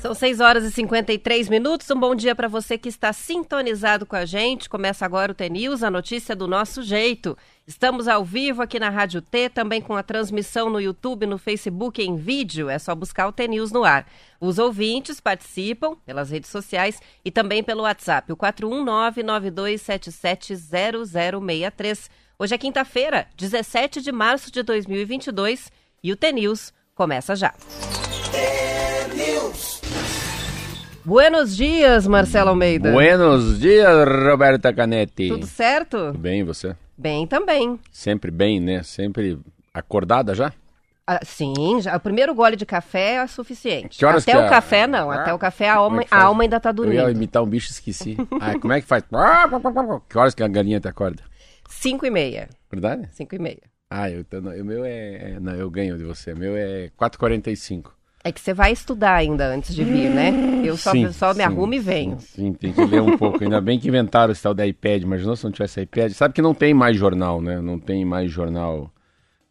São 6 horas e 53 minutos. Um bom dia para você que está sintonizado com a gente. Começa agora o T-News, a notícia do nosso jeito. Estamos ao vivo aqui na Rádio T, também com a transmissão no YouTube, no Facebook em vídeo. É só buscar o T-News no ar. Os ouvintes participam pelas redes sociais e também pelo WhatsApp, o 41992770063. Hoje é quinta-feira, 17 de março de 2022 e o T-News começa já. Buenos dias, Marcelo Almeida. Buenos dias, Roberta Canetti. Tudo certo? Tudo bem, você? Bem também. Sempre bem, né? Sempre acordada já? Ah, sim, já, o primeiro gole de café é suficiente. Que horas até o é? café não, Ah, até o café a alma, como é a alma ainda tá Eu dormindo. ia imitar um bicho e esqueci. Ah, como é que faz? Que horas que a galinha te acorda? Cinco e meia, Verdade? cinco e meia. Ah, eu, não, o meu é, é- Não, eu ganho de você. O meu é 4h45. É que você vai estudar ainda antes de vir, né? Eu só, Sim, só me sim, arrumo e venho. Sim, sim, tem que ler um pouco. Ainda bem que inventaram esse tal da iPad. Imaginou se não tivesse iPad? Sabe que não tem mais jornal, né? Não tem mais jornal.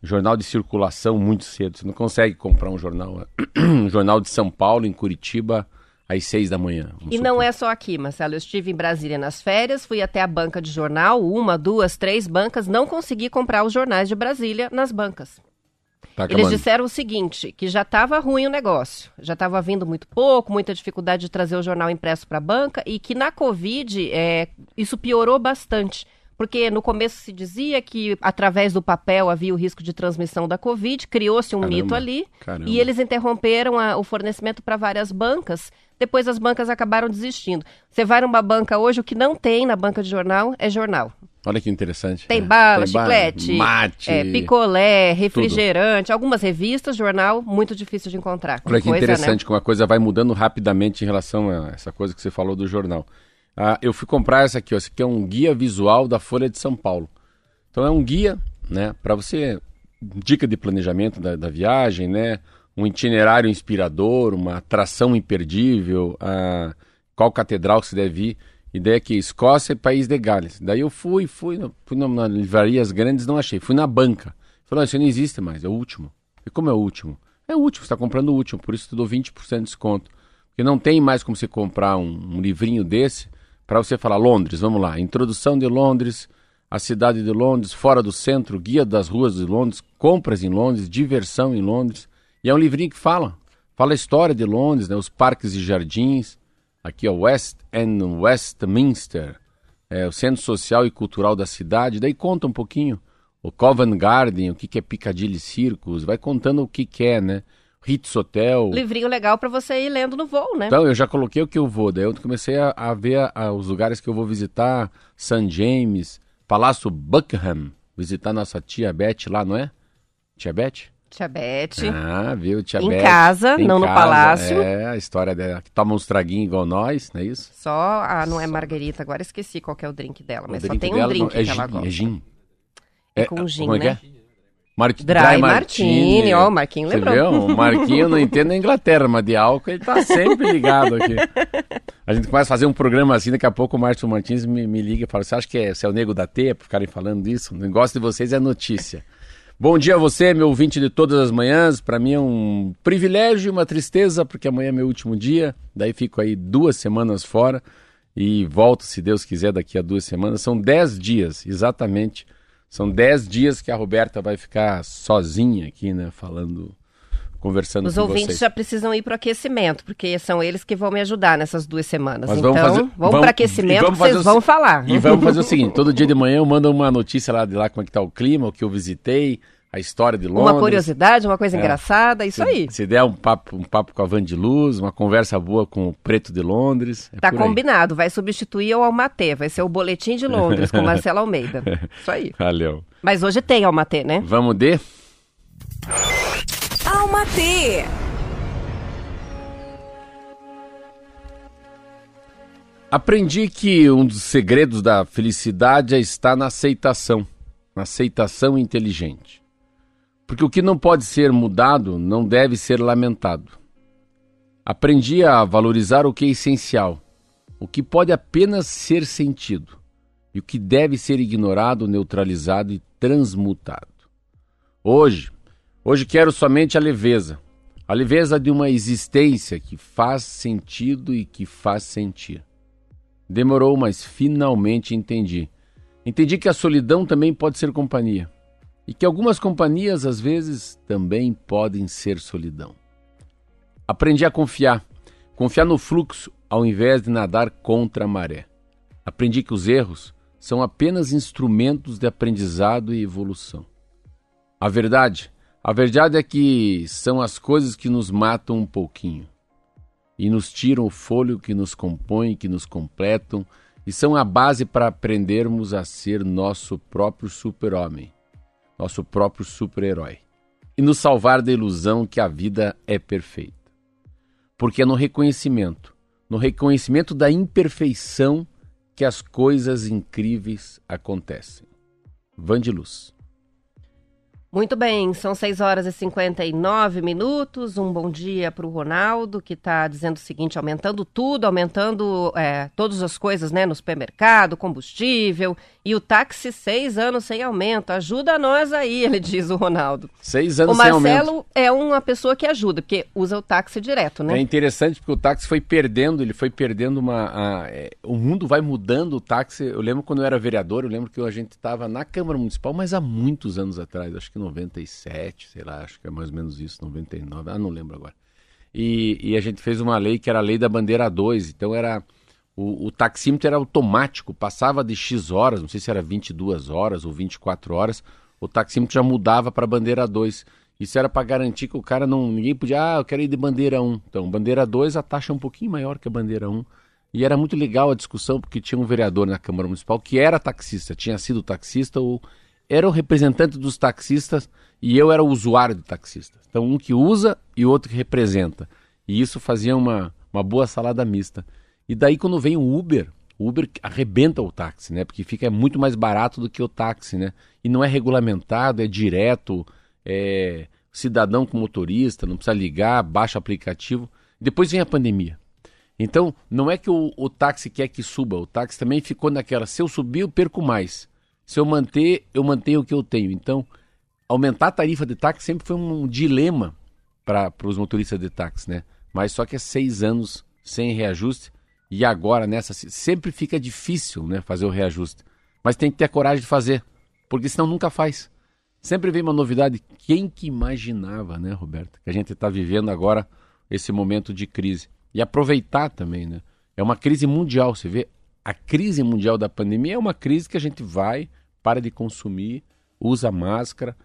Jornal de circulação muito cedo. Você não consegue comprar um jornal. um jornal de São Paulo, em Curitiba, às seis da manhã. E não é só aqui, Marcelo. Eu estive em Brasília nas férias, fui até a banca de jornal, uma, duas, três bancas, não consegui comprar os jornais de Brasília nas bancas. Tá Eles disseram o seguinte, que já estava ruim o negócio, já estava vindo muito pouco, muita dificuldade de trazer o jornal impresso para a banca e que na Covid é, isso piorou bastante. Porque no começo se dizia que através do papel havia o risco de transmissão da Covid, criou-se um Caramba, mito ali caramba. e eles interromperam a- o fornecimento para várias bancas. Depois as bancas acabaram desistindo. Você vai numa banca hoje, o que não tem na banca de jornal é jornal. Olha que interessante. Tem É. bala, Tem bala, chiclete, mate. é, picolé, refrigerante, algumas revistas, jornal, muito difícil de encontrar. Olha que Coisa, interessante né? como a coisa vai mudando rapidamente em relação a essa coisa que você falou do jornal. Ah, eu fui comprar essa aqui, ó. Aqui é um guia visual da Folha de São Paulo. Então é um guia, né, para você dica de planejamento da, da viagem, né, um itinerário inspirador, uma atração imperdível, ah, qual catedral que você deve ir. Ideia aqui, Escócia e País de Gales. Daí eu fui, fui, fui na, na livrarias grandes, não achei. Fui na banca. Falou, isso não existe mais, é o último. E como é o último? É o último, você está comprando o último, por isso eu dou 20% de desconto. Porque não tem mais como você comprar um, um livrinho desse para você falar Londres, vamos lá, introdução de Londres, a cidade de Londres, fora do centro, guia das ruas de Londres, compras em Londres, diversão em Londres. E é um livrinho que fala, fala a história de Londres, né, os parques e jardins, aqui ó, West End Westminster, é, o centro social e cultural da cidade, daí conta um pouquinho o Covent Garden, o que, que é Piccadilly Circus, vai contando o que, que é, né? Ritz Hotel. Livrinho legal para você ir lendo no voo, né? Então, eu já coloquei o que eu vou, daí eu comecei a, a ver a- a- os lugares que eu vou visitar, St. James, Palácio Buckingham, visitar nossa tia Beth lá, não é? Tia Beth? Tia Beth. Ah, viu, tia Em Beth. casa, não no palácio. É, a história dela, que toma uns traguinhos igual nós, não é isso? Só, ah, não é Margarita, agora esqueci qual que é o drink dela, mas O só tem um drink não- é que ela gin, gosta. é gin. É com gin, como é né? é? Mar Dry Martini, ó, o Marquinho Você lembrou. viu? O Marquinho não entende na Inglaterra, mas de álcool ele tá sempre ligado aqui. A gente começa a fazer um programa assim, daqui a pouco o Márcio Martins me, me liga e fala: Você acha que é, você é o nego da teia por ficarem falando disso? O negócio de vocês é notícia. Bom dia a você, meu ouvinte de todas as manhãs. Para mim é um privilégio e uma tristeza, porque amanhã é meu último dia. Daí fico aí duas semanas fora e volto, se Deus quiser, daqui a duas semanas. São dez dias, exatamente. São dez dias que a Roberta vai ficar sozinha aqui, né? Falando, conversando Os com ouvintes vocês. já precisam ir para o aquecimento, porque são eles que vão me ajudar nessas duas semanas. Mas então, vamos fazer- vamos, vamos- para aquecimento vamos vocês o vão falar. E vamos fazer o seguinte: todo dia de manhã eu mando uma notícia lá de lá como é que tá o clima, o que eu visitei, a história de Londres. Uma curiosidade, uma coisa É. engraçada, isso Se- aí. Se der um papo, um papo com a Van de Luz, uma conversa boa com o Preto de Londres. é Tá por aí. combinado, vai substituir o Almatê, vai ser o Boletim de Londres com Marcelo Almeida. Isso aí. Valeu. Mas hoje tem Almatê, né? Vamos de. Alma T. Aprendi que um dos segredos da felicidade é estar na aceitação, na aceitação inteligente. Porque o que não pode ser mudado não deve ser lamentado. Aprendi a valorizar o que é essencial, o que pode apenas ser sentido, e o que deve ser ignorado, neutralizado e transmutado. Hoje, Hoje quero somente a leveza. A leveza de uma existência que faz sentido e que faz sentir. Demorou, mas finalmente entendi. Entendi que a solidão também pode ser companhia. E que algumas companhias, às vezes, também podem ser solidão. Aprendi a confiar. Confiar no fluxo ao invés de nadar contra a maré. Aprendi que os erros são apenas instrumentos de aprendizado e evolução. A verdade, a verdade é que são as coisas que nos matam um pouquinho e nos tiram o fôlego que nos compõe, que nos completam e são a base para aprendermos a ser nosso próprio super-homem, nosso próprio super-herói e nos salvar da ilusão que a vida é perfeita. Porque é no reconhecimento, no reconhecimento da imperfeição que as coisas incríveis acontecem. Van de Luz. Muito bem, são 6 horas e 59 minutos. Um bom dia para o Ronaldo, que está dizendo o seguinte: aumentando tudo, aumentando é, todas as coisas né, no supermercado, combustível, e o táxi seis anos sem aumento. Ajuda nós aí, ele diz o Ronaldo. Seis anos sem aumento. O Marcelo é uma pessoa que ajuda, porque usa o táxi direto, né? É interessante porque o táxi foi perdendo, ele foi perdendo uma. A, é, o mundo vai mudando o táxi. Eu lembro quando eu era vereador, eu lembro que a gente estava na Câmara Municipal, mas há muitos anos atrás, acho que 97, sei lá, acho que é mais ou menos isso, 99, ah, não lembro agora. E, e a gente fez uma lei que era a lei da bandeira 2, então era o, o, taxímetro era automático, passava de X horas, não sei se era 22 horas ou 24 horas, o taxímetro já mudava para bandeira 2. Isso era para garantir que o cara não. Ninguém podia, ah, eu quero ir de bandeira 1. Então, bandeira 2, a taxa é um pouquinho maior que a bandeira 1. E era muito legal a discussão, porque tinha um vereador na Câmara Municipal que era taxista, tinha sido taxista ou era o representante dos taxistas e eu era o usuário do taxista. Então, um que usa e o outro que representa. E isso fazia uma, uma boa salada mista. E daí, quando vem o Uber, o Uber arrebenta o táxi, né? Porque fica muito mais barato do que o táxi, né? E não é regulamentado, é direto, é cidadão com motorista, não precisa ligar, baixa aplicativo. Depois vem a pandemia. Então, não é que o, o táxi quer que suba, o táxi também ficou naquela, se eu subir, eu perco mais. Se eu manter, eu mantenho o que eu tenho. Então, aumentar a tarifa de táxi sempre foi um dilema para os motoristas de táxi, né? Mas só que é seis anos sem reajuste e agora nessa sempre fica difícil, né, fazer o reajuste. Mas tem que ter a coragem de fazer, porque senão nunca faz. Sempre vem uma novidade. Quem que imaginava, né, Roberto, que a gente está vivendo agora esse momento de crise e aproveitar também, né? É uma crise mundial. Você vê a crise mundial da pandemia é uma crise que a gente vai para de consumir, usa máscara,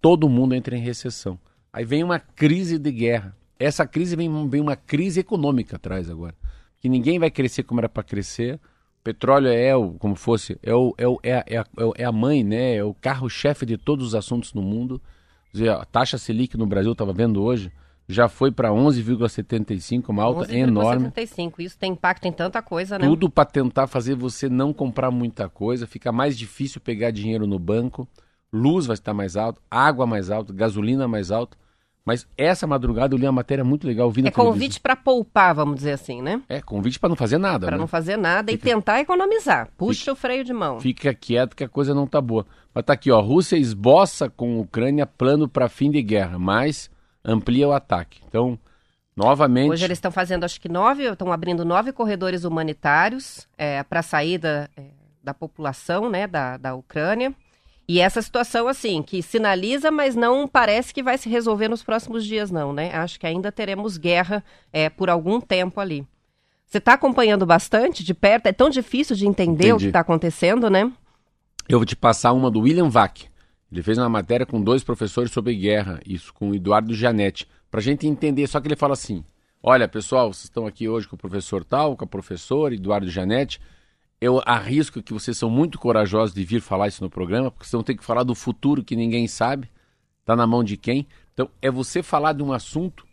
todo mundo entra em recessão. Aí vem uma crise de guerra. Essa crise vem, vem uma crise econômica atrás agora. Que ninguém vai crescer como era para crescer. Petróleo é o, como fosse, é, o, é, o, é, a, é, a, é a mãe, né? É o carro-chefe de todos os assuntos no mundo. Dizer, a taxa Selic no Brasil, estava vendo hoje, já foi para 11,75, uma alta 11, enorme. 11,75. Isso tem impacto em tanta coisa, né? Tudo para tentar fazer você não comprar muita coisa, fica mais difícil pegar dinheiro no banco, luz vai estar mais alto, água mais alta, gasolina mais alta. Mas essa madrugada eu li uma matéria muito legal. Vi é convite para poupar, vamos dizer assim, né? É, convite para não fazer nada. Para né? não fazer nada fica... e tentar economizar. Puxa fica... o freio de mão. Fica quieto que a coisa não tá boa. Mas tá aqui, ó. Rússia esboça com Ucrânia plano para fim de guerra, mas amplia o ataque. Então, novamente. Hoje eles estão fazendo, acho que nove, estão abrindo nove corredores humanitários é, para a saída é, da população né, da, da Ucrânia. E essa situação, assim, que sinaliza, mas não parece que vai se resolver nos próximos dias, não, né? Acho que ainda teremos guerra é, por algum tempo ali. Você está acompanhando bastante de perto? É tão difícil de entender Entendi. o que está acontecendo, né? Eu vou te passar uma do William Vac. Ele fez uma matéria com dois professores sobre guerra, isso com o Eduardo Janete, para a gente entender. Só que ele fala assim: olha, pessoal, vocês estão aqui hoje com o professor tal, com a professora Eduardo Janete. Eu arrisco que vocês são muito corajosos de vir falar isso no programa, porque vocês vão ter que falar do futuro que ninguém sabe, está na mão de quem. Então, é você falar de um assunto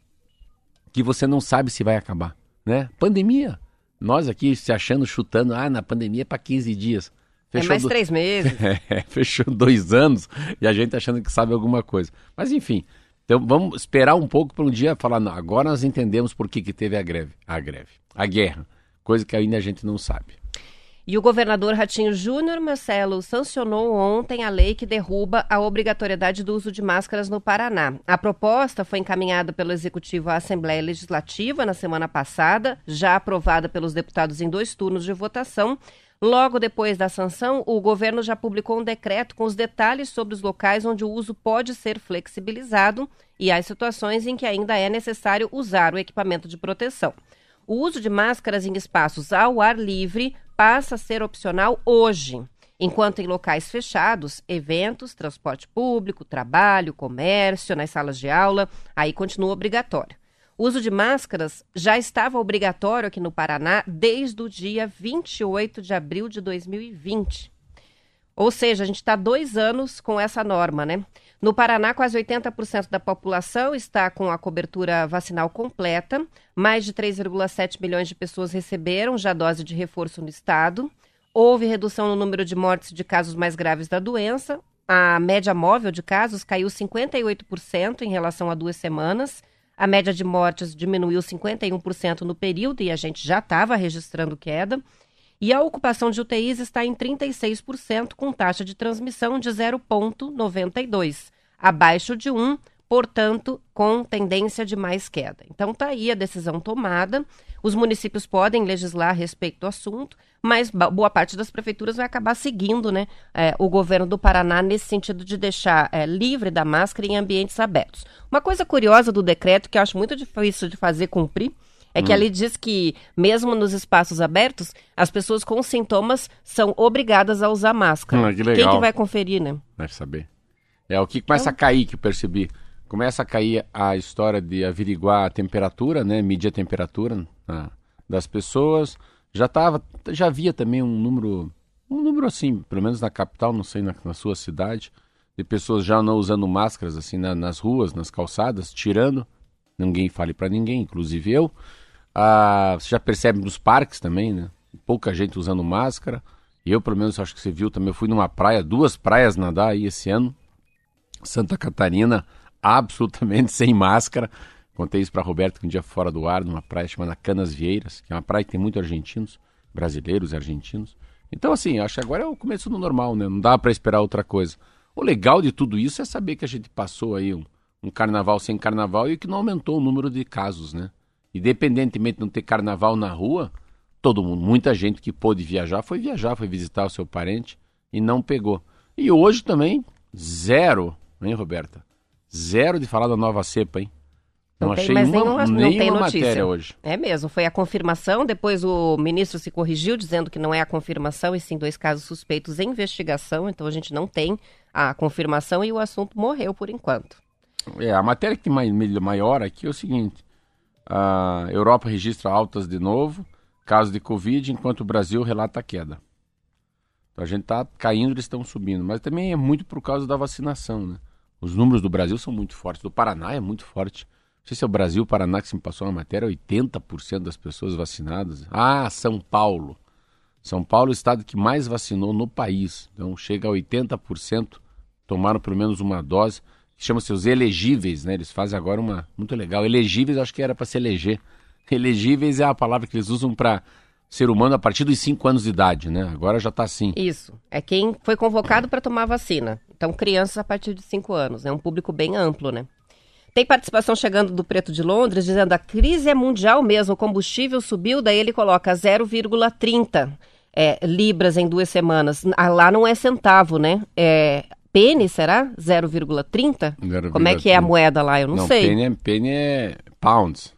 que você não sabe se vai acabar, né? Pandemia. Nós aqui se achando, chutando, ah, na pandemia é para 15 dias. Fechou é mais do... três meses. É, fechou dois anos e a gente achando que sabe alguma coisa. Mas enfim, então vamos esperar um pouco para um dia falar, não, agora nós entendemos por que, que teve a greve, a greve, a guerra, coisa que ainda a gente não sabe. E o governador Ratinho Júnior Marcelo sancionou ontem a lei que derruba a obrigatoriedade do uso de máscaras no Paraná. A proposta foi encaminhada pelo Executivo à Assembleia Legislativa na semana passada, já aprovada pelos deputados em dois turnos de votação. Logo depois da sanção, o governo já publicou um decreto com os detalhes sobre os locais onde o uso pode ser flexibilizado e as situações em que ainda é necessário usar o equipamento de proteção. O uso de máscaras em espaços ao ar livre passa a ser opcional hoje, enquanto em locais fechados, eventos, transporte público, trabalho, comércio, nas salas de aula, aí continua obrigatório. O uso de máscaras já estava obrigatório aqui no Paraná desde o dia 28 de abril de 2020. Ou seja, a gente está dois anos com essa norma, né? No Paraná, quase 80% da população está com a cobertura vacinal completa. Mais de 3,7 milhões de pessoas receberam já dose de reforço no estado. Houve redução no número de mortes de casos mais graves da doença. A média móvel de casos caiu 58% em relação a duas semanas. A média de mortes diminuiu 51% no período e a gente já estava registrando queda. E a ocupação de UTIs está em 36%, com taxa de transmissão de 0,92, abaixo de 1, portanto, com tendência de mais queda. Então, está aí a decisão tomada. Os municípios podem legislar a respeito do assunto, mas boa parte das prefeituras vai acabar seguindo né, é, o governo do Paraná nesse sentido de deixar é, livre da máscara em ambientes abertos. Uma coisa curiosa do decreto, que eu acho muito difícil de fazer cumprir, é que hum. ali diz que, mesmo nos espaços abertos, as pessoas com sintomas são obrigadas a usar máscara. Hum, que Quem que vai conferir, né? Deve saber. É o que começa então... a cair, que eu percebi. Começa a cair a história de averiguar a temperatura, né? Medir a temperatura né, das pessoas. Já tava, já havia também um número, um número assim, pelo menos na capital, não sei na, na sua cidade, de pessoas já não usando máscaras assim na, nas ruas, nas calçadas, tirando. Ninguém fale para ninguém, inclusive eu. Ah, você já percebe nos parques também, né? Pouca gente usando máscara. Eu, pelo menos, acho que você viu também. Eu fui numa praia, duas praias nadar aí esse ano. Santa Catarina, absolutamente sem máscara. Contei isso para Roberto que um dia fora do ar, numa praia chamada Canas Vieiras, que é uma praia que tem muitos argentinos, brasileiros e argentinos. Então, assim, acho que agora é o começo do normal, né? Não dá para esperar outra coisa. O legal de tudo isso é saber que a gente passou aí um, um carnaval sem carnaval e que não aumentou o número de casos, né? Independentemente de não ter carnaval na rua, todo mundo, muita gente que pôde viajar, foi viajar, foi visitar o seu parente e não pegou. E hoje também, zero, hein, Roberta? Zero de falar da nova cepa, hein? Não, não achei uma, nenhuma, nenhuma matéria hoje. É mesmo, foi a confirmação, depois o ministro se corrigiu dizendo que não é a confirmação, e sim dois casos suspeitos em investigação, então a gente não tem a confirmação e o assunto morreu por enquanto. É, a matéria que tem maior aqui é o seguinte, a Europa registra altas de novo, casos de Covid, enquanto o Brasil relata queda. Então a gente está caindo, eles estão subindo. Mas também é muito por causa da vacinação, né? Os números do Brasil são muito fortes. Do Paraná é muito forte. Não sei se é o Brasil, o Paraná que se me passou na matéria, 80% das pessoas vacinadas. Ah, São Paulo. São Paulo é o estado que mais vacinou no país. Então chega a 80%, tomaram pelo menos uma dose chama-se os elegíveis, né? Eles fazem agora uma muito legal. Elegíveis acho que era para se eleger. Elegíveis é a palavra que eles usam para ser humano a partir dos 5 anos de idade, né? Agora já está assim. Isso. É quem foi convocado para tomar vacina. Então, crianças a partir de 5 anos. É um público bem amplo, né? Tem participação chegando do Preto de Londres dizendo a crise é mundial mesmo, o combustível subiu, daí ele coloca 0,30 é, libras em duas semanas. Ah, lá não é centavo, né? É, Penny, será? 0,30? Como é que é a moeda lá? Eu não, não sei. Penny é, penny é pounds.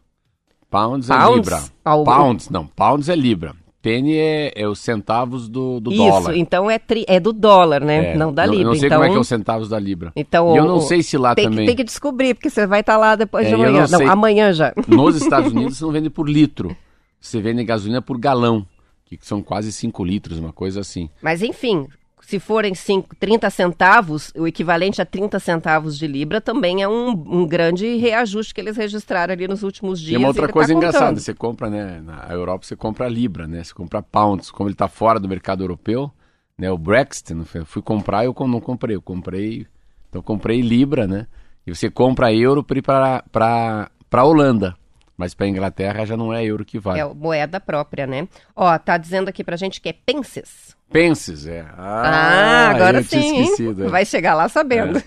Pounds, pounds? é libra. Algum... Pounds, não. Pounds é libra. Penny é, é os centavos do, do Isso, dólar. Isso, então é, tri, é do dólar, né? É, não da libra. Eu não sei então... como é que é os centavos da libra. Então, e eu não sei se lá tem também... Que, tem que descobrir, porque você vai estar tá lá depois é, de amanhã. Não, não amanhã já. Nos Estados Unidos você não vende por litro. Você vende gasolina por galão, que são quase 5 litros, uma coisa assim. Mas enfim, se forem cinco, 30 centavos, o equivalente a 30 centavos de libra também é um, um grande reajuste que eles registraram ali nos últimos dias. E uma outra coisa tá engraçada, você compra, né, na Europa você compra libra, né, você compra pounds, como ele está fora do mercado europeu, né, o Brexit, fui comprar, eu não comprei, eu comprei, então eu comprei libra, né, e você compra euro para para a Holanda. Mas para a Inglaterra já não é euro que vale. É moeda própria, né? Ó, tá dizendo aqui pra gente que é pences. Penses, é. Ah, ah agora sim. É. Vai chegar lá sabendo. É.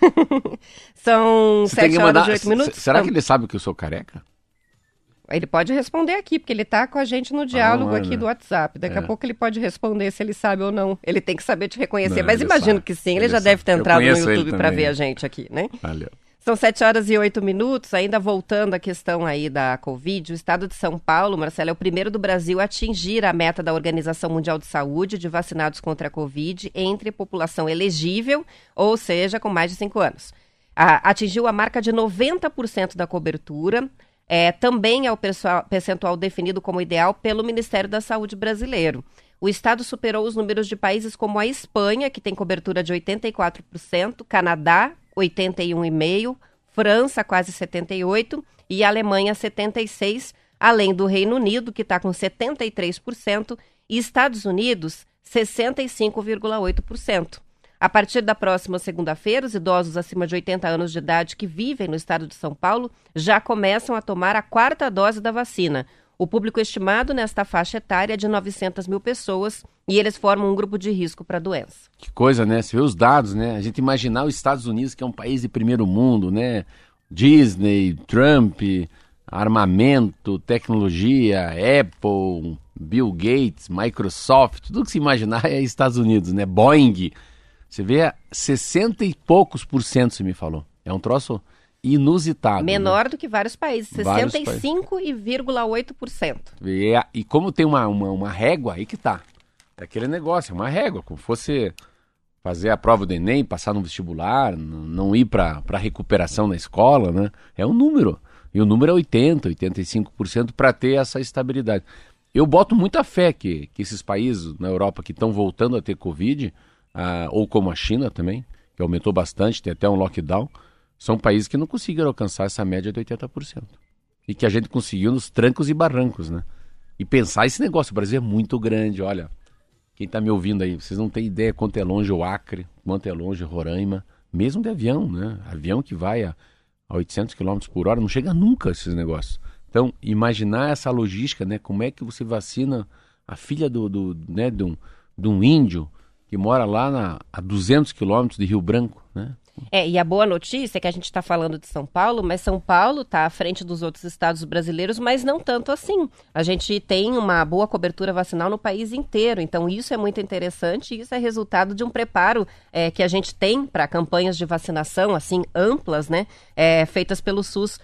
São Você sete horas mandar... e oito minutos. Será que ele sabe que eu sou careca? Ele pode responder aqui, porque ele está com a gente no diálogo ah, aqui do WhatsApp. Daqui é. a pouco ele pode responder se ele sabe ou não. Ele tem que saber te reconhecer. Não, Mas imagino sabe. que sim, ele, ele já sabe. deve ter entrado no YouTube para ver a gente aqui, né? Valeu. São sete horas e oito minutos, ainda voltando à questão aí da Covid, o estado de São Paulo, Marcelo, é o primeiro do Brasil a atingir a meta da Organização Mundial de Saúde de vacinados contra a Covid entre população elegível, ou seja, com mais de cinco anos. atingiu a marca de 90% da cobertura, é, também é o percentual definido como ideal pelo Ministério da Saúde brasileiro. O estado superou os números de países como a Espanha, que tem cobertura de 84%, Canadá, 81,5%, França, quase 78%, e Alemanha, 76%, além do Reino Unido, que está com 73%, e Estados Unidos, 65,8%. A partir da próxima segunda-feira, os idosos acima de 80 anos de idade que vivem no estado de São Paulo já começam a tomar a quarta dose da vacina. O público estimado nesta faixa etária é de 900 mil pessoas e eles formam um grupo de risco para a doença. Que coisa, né? Você vê os dados, né? A gente imaginar os Estados Unidos, que é um país de primeiro mundo, né? Disney, Trump, armamento, tecnologia, Apple, Bill Gates, Microsoft, tudo que se imaginar é Estados Unidos, né? Boeing. Você vê 60 e poucos por cento, você me falou. É um troço inusitado. Né? Menor né? do que vários países, 65,8%. E, é, e como tem uma, uma, uma régua, aí que tá. É aquele negócio, é uma régua, como fosse fazer a prova do Enem, passar no vestibular, não ir para recuperação na escola, né? É um número. E o número é 80, 85% para ter essa estabilidade. Eu boto muita fé que, que esses países na Europa que estão voltando a ter Covid, ah, ou como a China também, que aumentou bastante, tem até um lockdown, são países que não conseguiram alcançar essa média de 80%. E que a gente conseguiu nos trancos e barrancos, né? E pensar esse negócio, o Brasil é muito grande, olha. Quem está me ouvindo aí, vocês não têm ideia quanto é longe o Acre, quanto é longe Roraima, mesmo de avião, né? Avião que vai a, a 800 km por hora, não chega nunca esses negócios. Então, imaginar essa logística, né? Como é que você vacina a filha do, do né, de, um, de um índio que mora lá na, a 200 quilômetros de Rio Branco, né? É, e a boa notícia é que a gente está falando de São Paulo, mas São Paulo está à frente dos outros estados brasileiros, mas não tanto assim. A gente tem uma boa cobertura vacinal no país inteiro, então isso é muito interessante e isso é resultado de um preparo é, que a gente tem para campanhas de vacinação, assim, amplas, né, é, feitas pelo SUS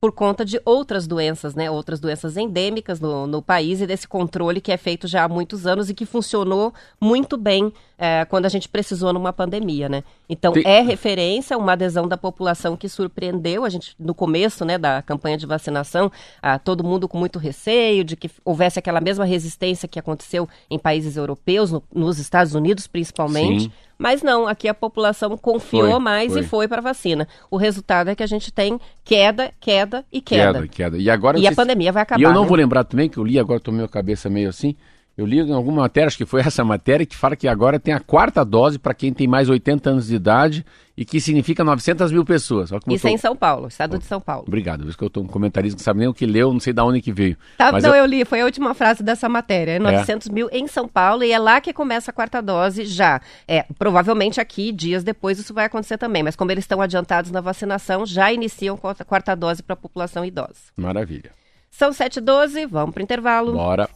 por conta de outras doenças, né? Outras doenças endêmicas no, no país e desse controle que é feito já há muitos anos e que funcionou muito bem é, quando a gente precisou numa pandemia, né? Então Tem... é referência, uma adesão da população que surpreendeu a gente no começo, né, da campanha de vacinação, a todo mundo com muito receio de que houvesse aquela mesma resistência que aconteceu em países europeus, no, nos Estados Unidos principalmente. Sim. Mas não, aqui a população confiou foi, mais foi. e foi para a vacina. O resultado é que a gente tem queda, queda e queda. Queda, queda. E agora e a pandemia vai acabar. E eu não né? vou lembrar também que eu li agora tomei a cabeça meio assim. Eu li em alguma matéria, acho que foi essa matéria, que fala que agora tem a quarta dose para quem tem mais 80 anos de idade e que significa 900 mil pessoas. Isso tô... é em São Paulo, estado de São Paulo. Obrigado, por isso que eu estou um comentarista que não sabe nem o que leu, não sei de onde que veio. Tá, não, eu... eu... li, foi a última frase dessa matéria. É 900 é. mil em São Paulo e é lá que começa a quarta dose já. É, provavelmente aqui, dias depois, isso vai acontecer também, mas como eles estão adiantados na vacinação, já iniciam a quarta dose para a população idosa. Maravilha. São 7h12, vamos para o intervalo. Bora.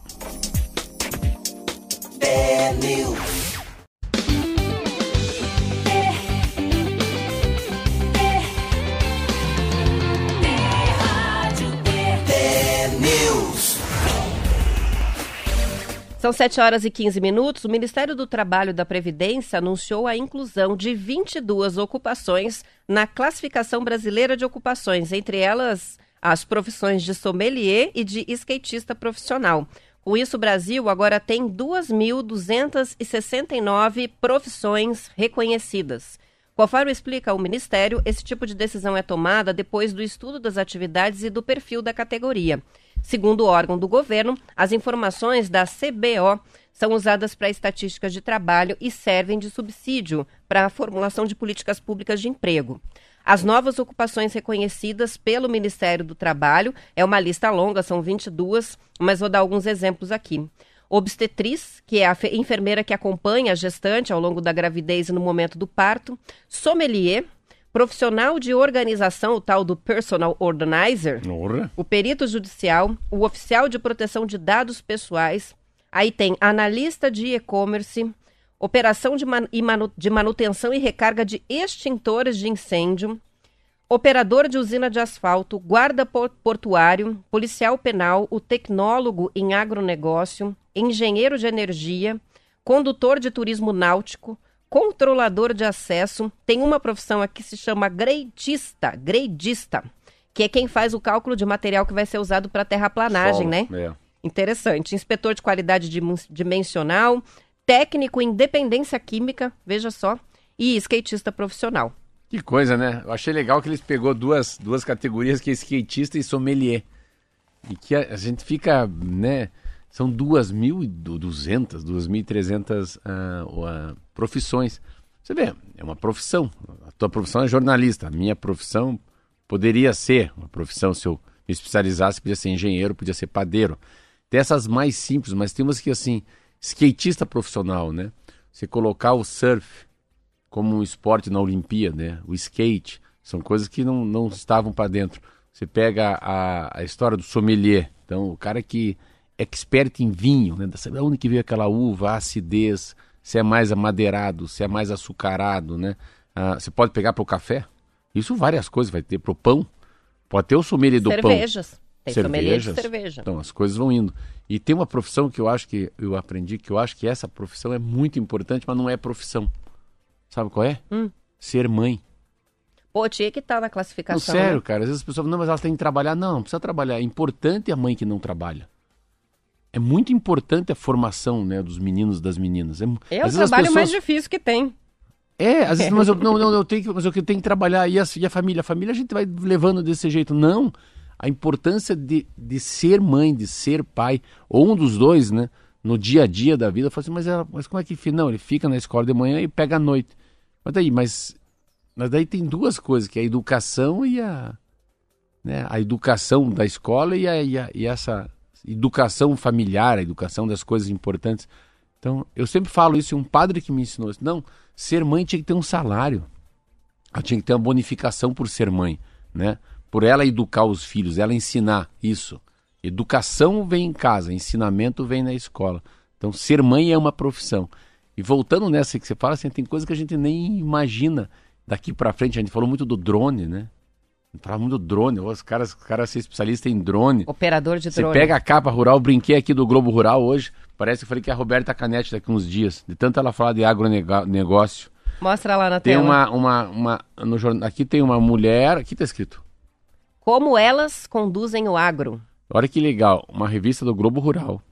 São 7 horas e 15 minutos. O Ministério do Trabalho da Previdência anunciou a inclusão de 22 ocupações na classificação brasileira de ocupações, entre elas as profissões de sommelier e de skatista profissional. Com isso, o Brasil agora tem 2.269 profissões reconhecidas. Conforme explica o Ministério, esse tipo de decisão é tomada depois do estudo das atividades e do perfil da categoria. Segundo o órgão do governo, as informações da CBO são usadas para estatísticas de trabalho e servem de subsídio para a formulação de políticas públicas de emprego. As novas ocupações reconhecidas pelo Ministério do Trabalho é uma lista longa, são 22, mas vou dar alguns exemplos aqui. Obstetriz, que é a enfermeira que acompanha a gestante ao longo da gravidez e no momento do parto. Sommelier, profissional de organização, o tal do personal organizer. Orra. O perito judicial, o oficial de proteção de dados pessoais. Aí tem analista de e-commerce, operação de, man de manutenção e recarga de extintores de incêndio, operador de usina de asfalto, guarda portuário, policial penal, o tecnólogo em agronegócio, engenheiro de energia, condutor de turismo náutico, controlador de acesso. Tem uma profissão aqui que se chama greidista, greidista, que é quem faz o cálculo de material que vai ser usado para terraplanagem, Solo, né? é. Interessante. Inspetor de qualidade dimensional, técnico em dependência química, veja só, e skatista profissional. Que coisa, né? Eu achei legal que eles pegou duas, duas categorias, que é skatista e sommelier. E que a, a gente fica, né? São 2.200, 2.300 uh, uh, profissões. Você vê, é uma profissão. A tua profissão é jornalista. A minha profissão poderia ser uma profissão, se eu me especializasse, podia ser engenheiro, podia ser padeiro. Tem essas mais simples, mas tem umas que, assim, skatista profissional, né? Você colocar o surf como um esporte na Olimpíada, né? O skate, são coisas que não, não estavam para dentro. Você pega a, a história do sommelier, então o cara que é expert em vinho, né? Sabe onde que veio aquela uva, a acidez, se é mais amadeirado, se é mais açucarado, né? Ah, você pode pegar para o café, isso várias coisas, vai ter para o pão, pode ter o sommelier do Cervejas. pão. Cervejas. Tem sommelier de cerveja. Então, as coisas vão indo. E tem uma profissão que eu acho que eu aprendi, que eu acho que essa profissão é muito importante, mas não é profissão. Sabe qual é? Hum. Ser mãe. Pô, tinha que estar na Não, classificação. sério, né? cara. Às vezes as pessoas falam, não, mas elas têm que trabalhar. Não, não precisa trabalhar. É importante a mãe que não trabalha. É muito importante a formação né, dos meninos e das meninas. É, É o trabalho mais pessoas- difícil que tem. É, às vezes, mas eu, não, não, eu tenho que, mas eu tenho que trabalhar. E a, e a família? A família a gente vai levando desse jeito. Não. A importância de, de ser mãe, de ser pai, ou um dos dois, né? No dia a dia da vida, eu falo assim, mas, ela, mas como é que fica? Não, ele fica na escola de manhã e pega à noite. Mas daí, mas, mas daí tem duas coisas, que é a educação e a. Né, a educação da escola e, a, e, a- e essa educação familiar, a educação das coisas importantes. Então, eu sempre falo isso, um padre que me ensinou isso. Não, ser mãe tinha que ter um salário. Ela tinha que ter uma bonificação por ser mãe, né? Por ela educar os filhos, ela ensinar isso. Educação vem em casa, ensinamento vem na escola. Então, ser mãe é uma profissão. E voltando nessa que você fala, assim, tem coisa que a gente nem imagina daqui pra frente. A gente falou muito do drone, né? A gente Fala muito do drone. Os caras, os caras são especialistas em drone. Operador de Você drone. pega a capa rural, brinquei aqui do Globo Rural hoje. Parece que eu falei que é a Roberta Canete daqui uns dias. De tanto ela falar de agronegócio. Mostra lá na Tem tela. uma, uma, uma no jornal, aqui tem uma mulher, aqui tá escrito. Como elas conduzem o agro. Olha que legal, uma revista do Globo Rural.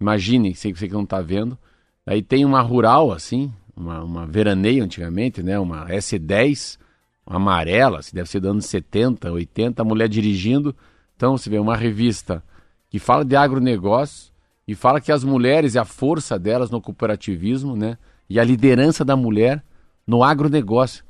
Imagine, sei que você não tá vendo. Aí tem uma rural assim, uma, uma veraneio antigamente, né? Uma S10, uma amarela, se deve ser dos anos 70, 80, a mulher dirigindo. Então você vê uma revista que fala de agronegócio e fala que as mulheres e a força delas no cooperativismo, né? E a liderança da mulher no agronegócio.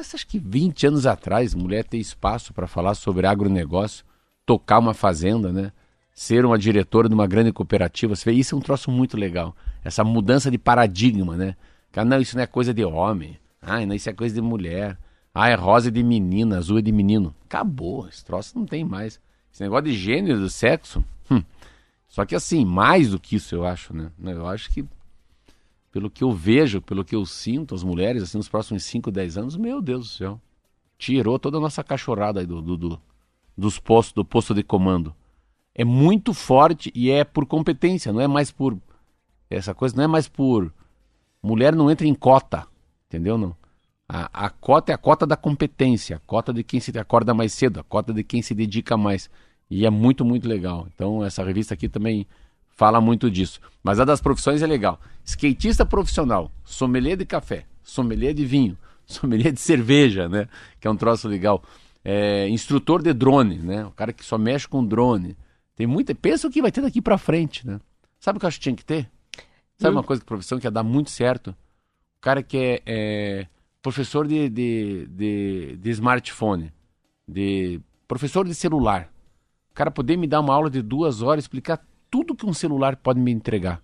Acho que 20 anos atrás, mulher ter espaço para falar sobre agronegócio, tocar uma fazenda, né? Ser uma diretora de uma grande cooperativa, você vê, isso é um troço muito legal. Essa mudança de paradigma, né? Ah, não, isso não é coisa de homem. Ah, não, isso é coisa de mulher. Ah, é rosa de menina, azul é de menino. Acabou, esse troço não tem mais. Esse negócio de gênero, do sexo. hum. Só que assim, mais do que isso, eu acho, né? Eu acho que pelo que eu vejo, pelo que eu sinto, as mulheres, assim, nos próximos 5, 10 anos, meu Deus do céu. Tirou toda a nossa cachorrada aí do, do, do- dos postos, do posto de comando. É muito forte e é por competência, não é mais por. Essa coisa não é mais por. Mulher não entra em cota, entendeu? Não. A, a cota é a cota da competência, a cota de quem se acorda mais cedo, a cota de quem se dedica mais. E é muito, muito legal. Então, essa revista aqui também fala muito disso. Mas a das profissões é legal. Skatista profissional, sommelier de café, sommelier de vinho, sommelier de cerveja, né? Que é um troço legal. É, instrutor de drone, né? O cara que só mexe com drone. Tem muita. Pensa o que vai ter daqui pra frente, né? Sabe o que eu acho que tinha que ter? Sabe uma coisa que profissão que ia dar muito certo? O cara que é, é professor de, de, de, de, smartphone, de professor de celular. O cara poder me dar uma aula de duas horas, explicar tudo que um celular pode me entregar.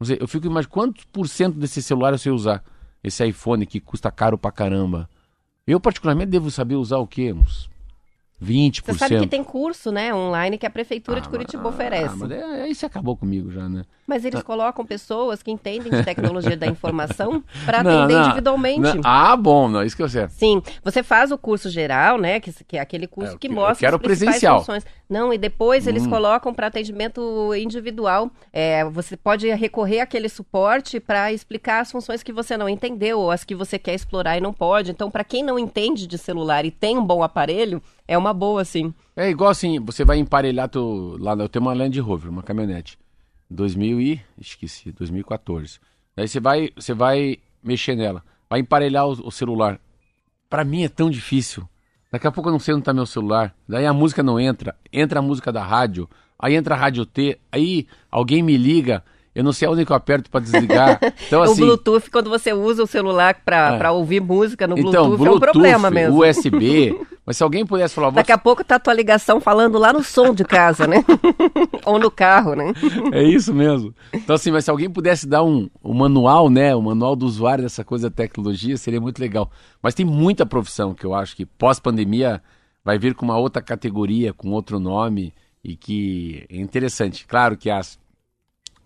Dizer, eu fico imaginando quantos por cento desse celular eu sei usar. Esse iPhone que custa caro pra caramba. Eu, particularmente, devo saber usar o quê? Uns 20%. Você sabe que tem curso, né, online que a Prefeitura ah, de Curitiba oferece. Ah, mas é, aí você acabou comigo já, né? Mas eles ah. colocam pessoas que entendem de tecnologia da informação para atender não, individualmente. Não. Ah, bom, não, isso que eu sei. Sim, você faz o curso geral, né, que, que é aquele curso é, que mostra as principais presencial. funções. Não, e depois eles hum. colocam para atendimento individual. É, você pode recorrer àquele suporte para explicar as funções que você não entendeu ou as que você quer explorar e não pode. Então, para quem não entende de celular e tem um bom aparelho, é uma boa, sim. É igual assim, você vai emparelhar tu, lá, eu tenho uma Land Rover, uma caminhonete, 2000 e esqueci, 2014. Aí você vai, você vai mexer nela, vai emparelhar o, o celular. Para mim é tão difícil. Daqui a pouco eu não sei onde tá meu celular. Daí a música não entra, entra a música da rádio, aí entra a rádio T, aí alguém me liga, eu não sei onde que eu aperto para desligar. Então, assim, o Bluetooth, quando você usa o celular para é. ouvir música no Bluetooth, então, Bluetooth, é um problema mesmo. USB. Mas se alguém pudesse falar... Daqui a pouco tá a tua ligação falando lá no som de casa, né? Ou no carro, né? É isso mesmo. Então assim, mas se alguém pudesse dar um, um manual, né? O um manual do usuário dessa coisa da tecnologia, seria muito legal. Mas tem muita profissão que eu acho que pós-pandemia vai vir com uma outra categoria, com outro nome e que é interessante. Claro que as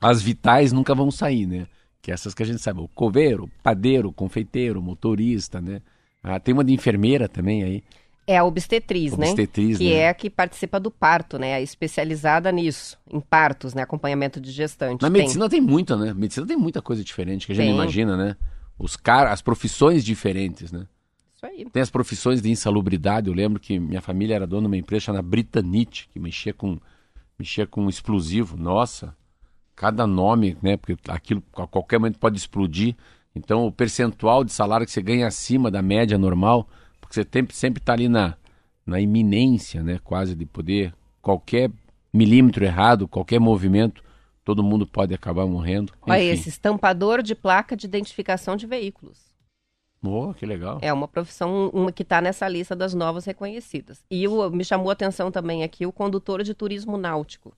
as vitais nunca vão sair, né? Que essas que a gente sabe, o coveiro, padeiro, confeiteiro, motorista, né? Ah, tem uma de enfermeira também aí. É a obstetriz, né? obstetriz né? Que né? é a que participa do parto, né? A especializada nisso, em partos, né? Acompanhamento de gestante. Na tem. medicina tem muita, né? medicina tem muita coisa diferente que a gente tem. imagina, né? Os car as profissões diferentes, né? Isso aí. Tem as profissões de insalubridade. Eu lembro que minha família era dona de uma empresa chamada Britanite, que mexia com, mexia com explosivo. Nossa, cada nome, né? Porque aquilo a qualquer momento pode explodir. Então o percentual de salário que você ganha acima da média normal, porque você tem, sempre está ali na, na iminência, né? Quase de poder qualquer milímetro errado, qualquer movimento, todo mundo pode acabar morrendo. Olha esse estampador de placa de identificação de veículos. Oh, que legal. É uma profissão uma que está nessa lista das novas reconhecidas. E o, me chamou a atenção também aqui o condutor de turismo náutico.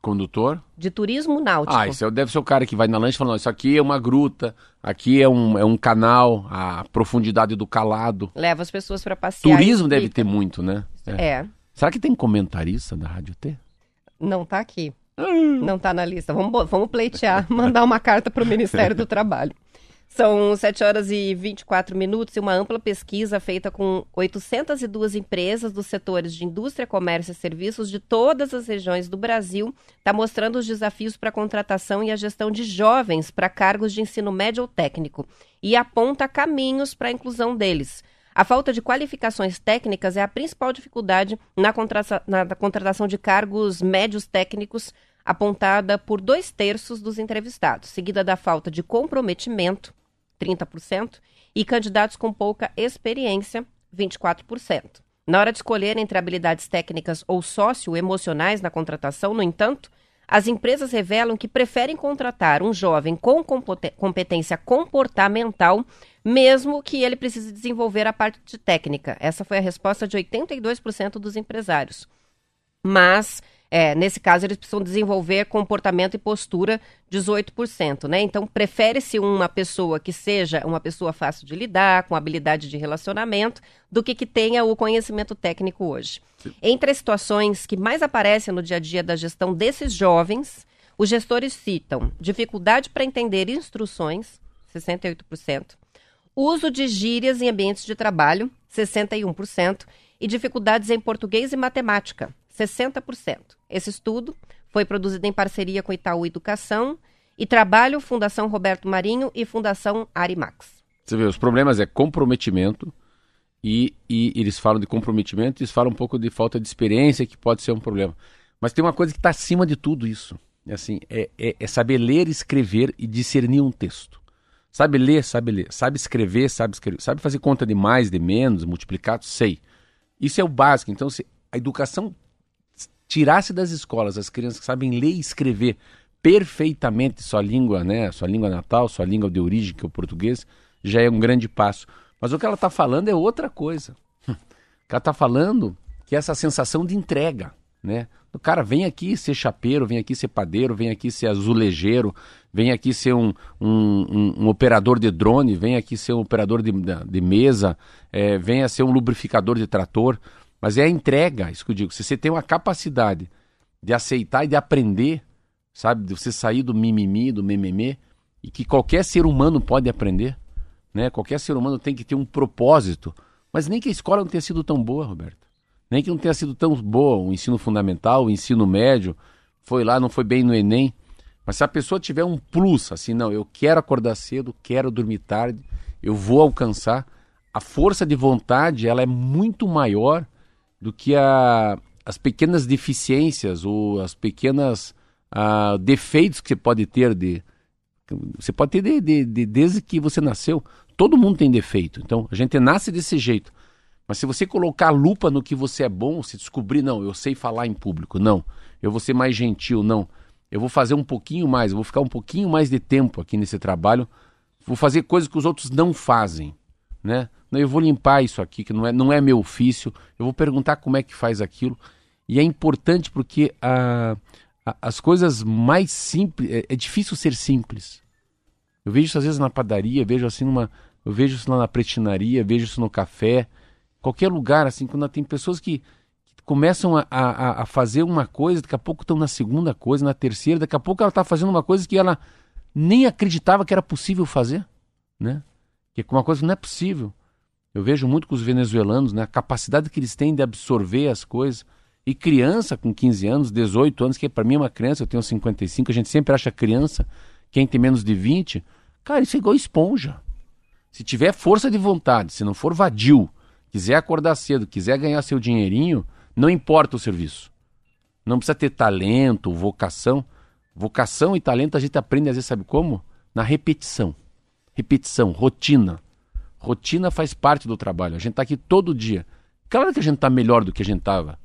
Condutor? De turismo náutico. Ah, isso deve ser o cara que vai na lancha falando, isso aqui é uma gruta, aqui é um, é um canal, a profundidade do calado. Leva as pessoas para passear. Turismo deve ter muito, né? É. é. Será que tem comentarista da Rádio T? Não tá aqui. Hum. Não tá na lista. Vamos, vamos pleitear, mandar uma carta para o Ministério do Trabalho. São 7 horas e 24 minutos e uma ampla pesquisa feita com 802 empresas dos setores de indústria, comércio e serviços de todas as regiões do Brasil está mostrando os desafios para a contratação e a gestão de jovens para cargos de ensino médio ou técnico e aponta caminhos para a inclusão deles. A falta de qualificações técnicas é a principal dificuldade na, na contratação de cargos médios técnicos, apontada por dois terços dos entrevistados, seguida da falta de comprometimento 30%, e candidatos com pouca experiência, 24%. Na hora de escolher entre habilidades técnicas ou socioemocionais na contratação, no entanto, as empresas revelam que preferem contratar um jovem com competência comportamental, mesmo que ele precise desenvolver a parte técnica. Essa foi a resposta de 82% dos empresários. Mas é, nesse caso, eles precisam desenvolver comportamento e postura 18%, né? Então, prefere-se uma pessoa que seja uma pessoa fácil de lidar, com habilidade de relacionamento, do que que tenha o conhecimento técnico hoje. Sim. Entre as situações que mais aparecem no dia a dia da gestão desses jovens, os gestores citam dificuldade para entender instruções, 68%, uso de gírias em ambientes de trabalho, 61%, e dificuldades em português e matemática, 60%. Esse estudo foi produzido em parceria com Itaú Educação e trabalho Fundação Roberto Marinho e Fundação Arimax. Você vê, os problemas é comprometimento e, e eles falam de comprometimento eles falam um pouco de falta de experiência que pode ser um problema. Mas tem uma coisa que está acima de tudo isso. É assim, é, é, é, saber ler, escrever e discernir um texto. Sabe ler, sabe ler. Sabe escrever, sabe escrever. Sabe fazer conta de mais, de menos, multiplicado, sei. Isso é o básico. Então, se a educação tirasse das escolas as crianças que sabem ler e escrever perfeitamente sua língua, né, sua língua natal, sua língua de origem, que é o português, já é um grande passo. Mas o que ela está falando é outra coisa. O que ela está falando que é essa sensação de entrega, né? O cara vem aqui ser chapeiro, vem aqui ser padeiro, vem aqui ser azulejeiro, vem aqui ser um, um, um, um operador de drone, vem aqui ser um operador de, de mesa, é, vem a ser um lubrificador de trator. Mas é a entrega, isso que eu digo. Se você tem uma capacidade de aceitar e de aprender, sabe? De você sair do mimimi, do mememê, e que qualquer ser humano pode aprender, né? Qualquer ser humano tem que ter um propósito. Mas nem que a escola não tenha sido tão boa, Roberto. Nem que não tenha sido tão boa o ensino fundamental, o ensino médio, foi lá, não foi bem no Enem. Mas se a pessoa tiver um plus, assim, não, eu quero acordar cedo, quero dormir tarde, eu vou alcançar, a força de vontade ela é muito maior do que a, as pequenas deficiências ou as pequenas uh, defeitos que você pode ter de você pode ter de, de, de, desde que você nasceu todo mundo tem defeito então a gente nasce desse jeito mas se você colocar a lupa no que você é bom, se descobrir, não, eu sei falar em público, não, eu vou ser mais gentil, não, eu vou fazer um pouquinho mais, eu vou ficar um pouquinho mais de tempo aqui nesse trabalho, vou fazer coisas que os outros não fazem, né? Não, eu vou limpar isso aqui, que não é, não é meu ofício, eu vou perguntar como é que faz aquilo. E é importante porque a, a, as coisas mais simples, é, é, difícil ser simples. Eu vejo isso às vezes na padaria, vejo assim numa, eu vejo isso lá na pretinaria, vejo isso no café, qualquer lugar, assim, quando tem pessoas que, que começam a, a, a, fazer uma coisa, daqui a pouco estão na segunda coisa, na terceira, daqui a pouco ela está fazendo uma coisa que ela nem acreditava que era possível fazer, né? Que é uma coisa que não é possível. Eu vejo muito com os venezuelanos, né? A capacidade que eles têm de absorver as coisas. E criança com 15 anos, 18 anos, que para mim é uma criança, eu tenho 55, a gente sempre acha criança, quem tem menos de 20, cara, isso é igual esponja. Se tiver força de vontade, se não for vadio, quiser acordar cedo, quiser ganhar seu dinheirinho, não importa o serviço. Não precisa ter talento, vocação. Vocação e talento a gente aprende às vezes, sabe como? Na repetição. Repetição, rotina. Rotina faz parte do trabalho. A gente está aqui todo dia. Claro que a gente está melhor do que a gente estava.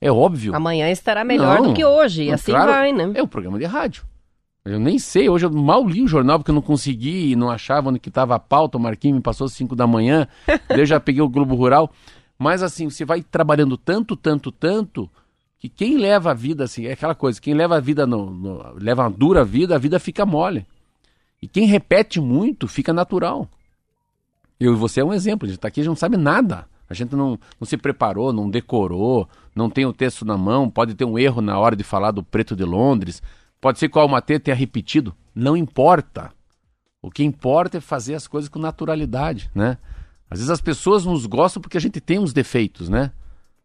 É óbvio. Amanhã estará melhor não, do que hoje. E assim claro, vai, né? É um programa de rádio. Eu nem sei, hoje eu mal li o jornal porque eu não consegui e não achava onde que estava a pauta, o Marquinhos me passou às 5 da manhã, eu já peguei o Globo Rural. Mas assim, você vai trabalhando tanto, tanto, tanto, que quem leva a vida, assim, é aquela coisa, quem leva a vida, no, no, leva uma dura vida, a vida fica mole. E quem repete muito, fica natural. Eu e você é um exemplo, a gente está aqui, a gente não sabe nada. A gente não, não se preparou, não decorou, não tem o texto na mão, pode ter um erro na hora de falar do preto de Londres, Pode ser que o Almatê tenha repetido, não importa. O que importa é fazer as coisas com naturalidade, né? Às vezes as pessoas nos gostam porque a gente tem uns defeitos, né?